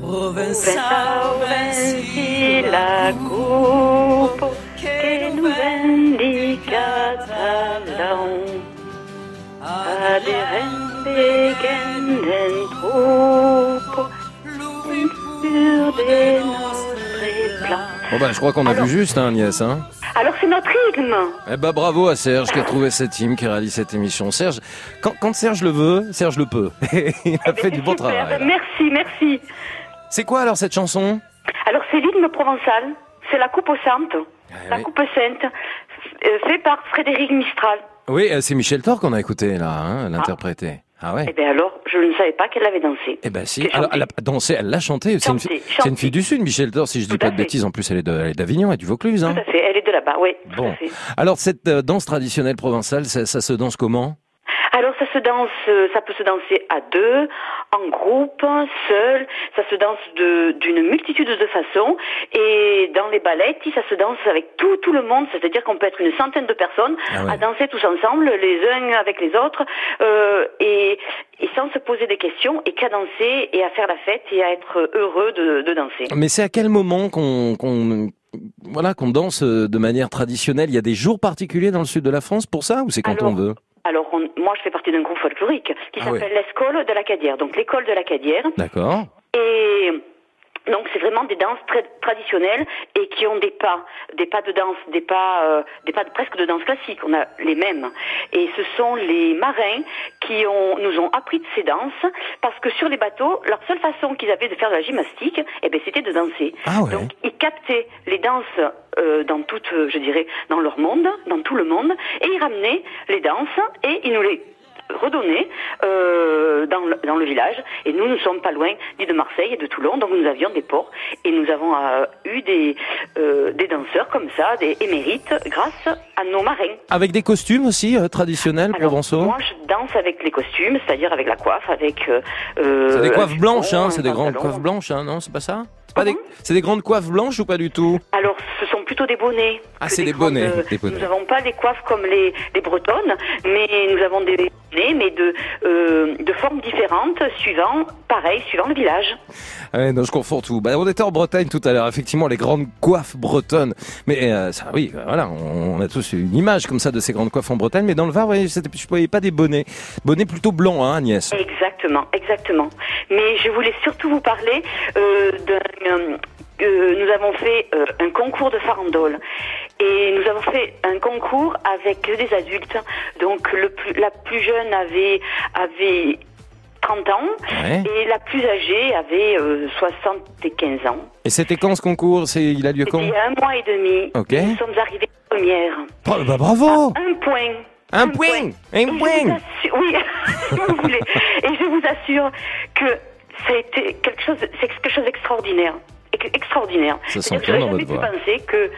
Provençal Den. Bon bah, je crois qu'on a Alors- vu juste, hein, Agnès. Hein Alors c'est notre rythme. eh bah, bravo à Serge qui a trouvé cette team, qui réalise cette émission. Serge, quand, quand Serge le veut, Serge le peut. <laughs> Il a fait du bon Super. travail. là. Merci, merci. C'est quoi alors cette chanson? Alors c'est l'hymne provençal, c'est la coupe sainte, la oui. coupe sainte, euh, fait par Frédéric Mistral. Oui, euh, c'est Michel Thor qu'on a écouté là, hein, l'interpréter. Ah ouais Eh bien alors, je ne savais pas qu'elle avait dansé. Eh ben si, alors elle a dansé, elle l'a chanté. C'est une, fille du Sud, Michel Thor, si je dis pas de bêtises. En plus, elle est de- elle est d'Avignon, elle est du Vaucluse. Hein. Tout à fait, elle est de là-bas, oui. tout Bon. à fait. Alors cette euh, danse traditionnelle provençale, ça, ça se danse comment? Se danse, ça peut se danser à deux, en groupe, seul, ça se danse d'une multitude de façons. Et dans les balletti, ça se danse avec tout, tout le monde, c'est-à-dire qu'on peut être une centaine de personnes Ah ouais. à danser tous ensemble, les uns avec les autres, euh, et, et sans se poser des questions, et qu'à danser, et à faire la fête, et à être heureux de, de danser. Mais c'est à quel moment qu'on qu'on voilà qu'on danse euh, de manière traditionnelle? Il y a des jours particuliers dans le sud de la France pour ça ou c'est quand on veut? Alors, on- moi, je fais partie d'un groupe folklorique qui Ah s'appelle l'école de l'Acadière. Donc, l'école de l'Acadière. D'accord. Et donc, c'est vraiment des danses très traditionnelles et qui ont des pas, des pas de danse, des pas, euh, des pas de, presque de danse classique. On a les mêmes. Et ce sont les marins qui ont, nous ont appris de ces danses parce que sur les bateaux, leur seule façon qu'ils avaient de faire de la gymnastique, eh ben, c'était de danser. Ah ouais. Donc, ils captaient les danses euh, dans toute, je dirais, dans leur monde, dans tout le monde, et ils ramenaient les danses et ils nous les redonnaient euh, dans, le, dans le village. Et nous, nous sommes pas loin ni de Marseille et de Toulon, donc nous avions des ports et nous avons euh, eu des, euh, des danseurs comme ça, des émérites, grâce à nos marins. Avec des costumes aussi euh, traditionnels provençaux Moi, je danse avec les costumes, c'est-à-dire avec la coiffe, avec. C'est des coiffes blanches, hein, c'est des grandes coiffes blanches, hein, non C'est pas ça C'est pas des, c'est des grandes coiffes blanches ou pas du tout? Alors, ce sont plutôt des bonnets. Ah, c'est des bonnets, des bonnets. Nous n'avons pas des coiffes comme les, les bretonnes, mais nous avons des mais de, euh, de formes différentes, suivant, pareil, suivant le village. Ouais, non, je confonds tout. Bah, on était en Bretagne tout à l'heure, effectivement, les grandes coiffes bretonnes. Mais euh, ça, oui, euh, voilà, on, on a tous une image comme ça de ces grandes coiffes en Bretagne. Mais dans le Var, ouais, je ne voyais pas des bonnets. Bonnets plutôt blancs, hein, Agnès. Exactement, exactement. Mais je voulais surtout vous parler euh, d'un... euh, nous avons fait euh, un concours de farandole et nous avons fait un concours avec des adultes. Donc le plus, la plus jeune avait avait 30 ans Ouais. et la plus âgée avait euh, 75 ans. Et c'était quand ce concours? C'est Il a lieu quand? Il y a un mois et demi, Ok. nous sommes arrivés première. Bra- bah, bravo Un point. Un point Un Et je vous point assure- Oui, <laughs> si vous voulez. Et je vous assure que ça a été quelque chose, c'est quelque chose d'extraordinaire. Ex- Extraordinaire. Ça s'entend dans votre voix. penser que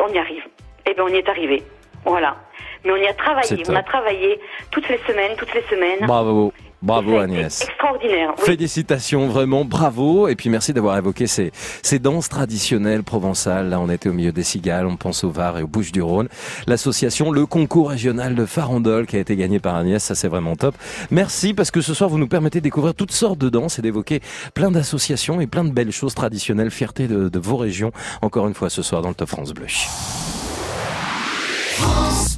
on y arrive. Eh bien, on y est arrivé. Voilà. Mais on y a travaillé. On a travaillé toutes les semaines, toutes les semaines. Bravo. Bravo Agnès. Extraordinaire. oui. Félicitations, vraiment, bravo. Et puis merci d'avoir évoqué ces, ces danses traditionnelles provençales. Là, on était au milieu des cigales, on pense au Var et aux Bouches du Rhône. L'association, le concours régional de farandole qui a été gagné par Agnès, ça c'est vraiment top. Merci parce que ce soir, vous nous permettez de découvrir toutes sortes de danses et d'évoquer plein d'associations et plein de belles choses traditionnelles, fierté de, de vos régions. Encore une fois ce soir dans le Top France Bleu. France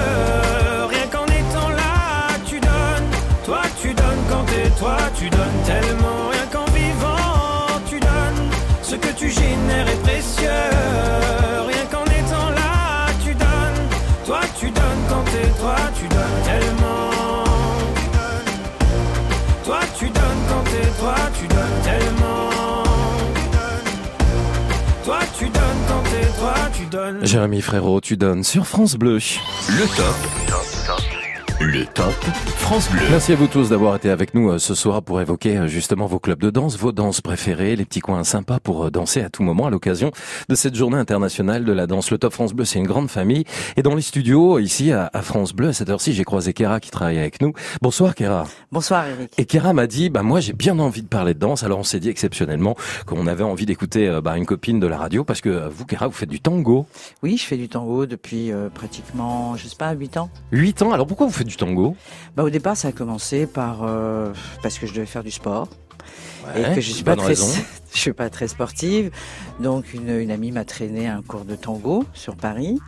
Tellement. Rien qu'en vivant, tu donnes. Ce que tu génères est précieux. Rien qu'en étant là, tu donnes. Toi, tu donnes quand t'es toi, tu donnes tellement. Toi, tu donnes quand t'es toi, tu donnes tellement. Toi, tu donnes quand t'es toi, tu donnes. Jérémy Frérot, tu donnes sur France Bleu. Le top. Le top France Bleu. Merci à vous tous d'avoir été avec nous euh, ce soir pour évoquer euh, justement vos clubs de danse, vos danses préférées, les petits coins sympas pour euh, danser à tout moment à l'occasion de cette journée internationale de la danse. Le Top France Bleu, c'est une grande famille. Et dans les studios, ici à France Bleu, à cette heure-ci, j'ai croisé Kera qui travaille avec nous. Bonsoir Kera. Bonsoir Eric. Et Kera m'a dit, bah moi j'ai bien envie de parler de danse. Alors on s'est dit exceptionnellement qu'on avait envie d'écouter bah, une copine de la radio parce que vous Kera, vous faites du tango. Oui, je fais du tango depuis euh, pratiquement, je sais pas, 8 ans. 8 ans. Alors pourquoi vous faites du tango Bah, au départ, ça a commencé par euh, parce que je devais faire du sport. Ouais, et que je suis pas très, <laughs> je suis pas très sportive, donc une, une amie m'a traîné à un cours de tango sur Paris,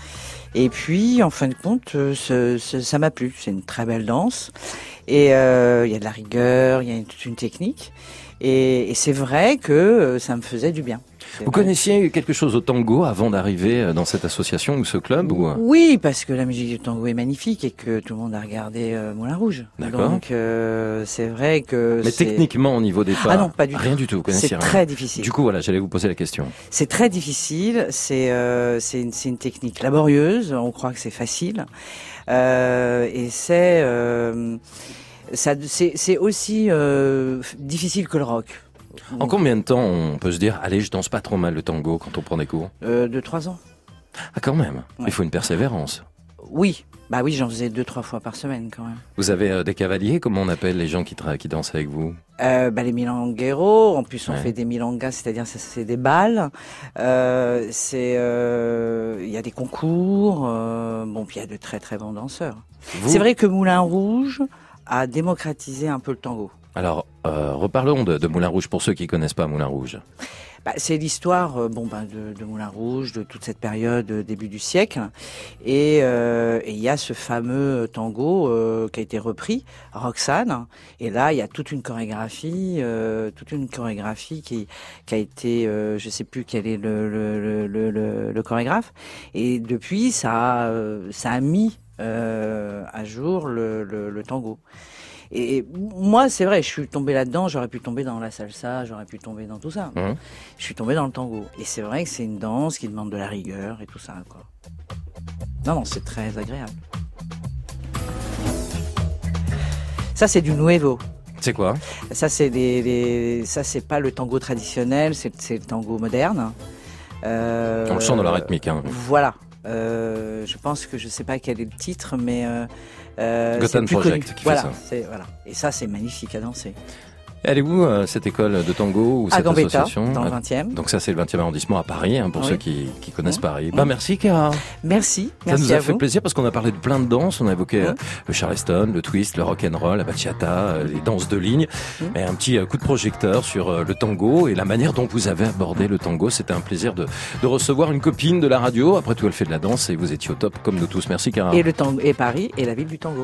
et puis en fin de compte, euh, ce- ce- ça m'a plu. C'est une très belle danse, et euh, il y a de la rigueur, il y a une- toute une technique, et, et c'est vrai que ça me faisait du bien. Vous vrai. connaissiez quelque chose au tango avant d'arriver euh, dans cette association ou ce club ou... euh Oui, parce que la musique du tango est magnifique et que tout le monde a regardé euh, Moulin Rouge. Donc euh, c'est vrai que Mais techniquement, au niveau des pas, Ah non, pas du rien tout. du tout. Vous connaissiez C'est rien. très difficile. Du coup, voilà, j'allais vous poser la question. c'est très difficile. C'est euh, une, une technique laborieuse. On croit que c'est facile Euh, et c'est euh, c'est aussi euh, difficile que le rock. En combien de temps on peut se dire, allez, je danse pas trop mal le tango quand on prend des cours? Euh, de trois ans. Ah, quand même. Il faut une persévérance. Oui, bah oui, j'en faisais deux, trois fois par semaine quand même. Vous avez euh, des cavaliers, comment on appelle les gens qui, qui dansent avec vous? Euh, bah, les milongueros, en plus on Ouais. fait des milongas, c'est-à-dire ça, c'est des balles. Euh, c'est, il y a des concours. bon, puis il y a de très très bons danseurs. C'est vrai que Moulin Rouge a démocratisé un peu le tango. Alors, euh, reparlons de, de Moulin Rouge pour ceux qui connaissent pas Moulin Rouge. Bah, c'est l'histoire euh, bon, bah, de, de Moulin Rouge, de toute cette période euh, début du siècle. Et euh, et il y a ce fameux tango qui a été repris, Roxane. Et là, il y a toute une chorégraphie, toute une chorégraphie qui, qui a été, je sais plus quel est le, le, le, le, le- chorégraphe. Et depuis, ça, a, ça a mis à jour le, le tango. Et moi, c'est vrai, je suis tombé là-dedans, j'aurais pu tomber dans la salsa, j'aurais pu tomber dans tout ça. Mhm. Je suis tombé dans le tango. Et c'est vrai que c'est une danse qui demande de la rigueur et tout ça, quoi. Non, non, c'est très agréable. Ça, c'est du nuevo. C'est quoi? Ça, c'est des, des- ça, c'est pas le tango traditionnel, c'est, c'est le tango moderne. Euh, On le sent dans la rythmique. Hein. Voilà. Euh, je pense que je sais pas quel est le titre, mais euh, euh, Gotham Project qui fait voilà, ça. c'est- voilà. Et ça, c'est magnifique à danser. Elle est où euh, cette école de tango ou À cette Gambetta, association dans le Ah, 20e. Donc ça c'est le 20e arrondissement à Paris hein, pour Oui. ceux qui, qui connaissent. Paris. Bah merci Kara. Merci. Ça merci nous a à fait vous. plaisir parce qu'on a parlé de plein de danses. On a évoqué euh, le charleston, le twist, le rock and roll, la bachata, euh, les danses de ligne. Et un petit euh, coup de projecteur sur le tango et la manière dont vous avez abordé le tango. C'était un plaisir de, de recevoir une copine de la radio. Après tout, elle fait de la danse et vous étiez au top comme nous tous. Merci Kara. Et le tango, et Paris et la ville du tango.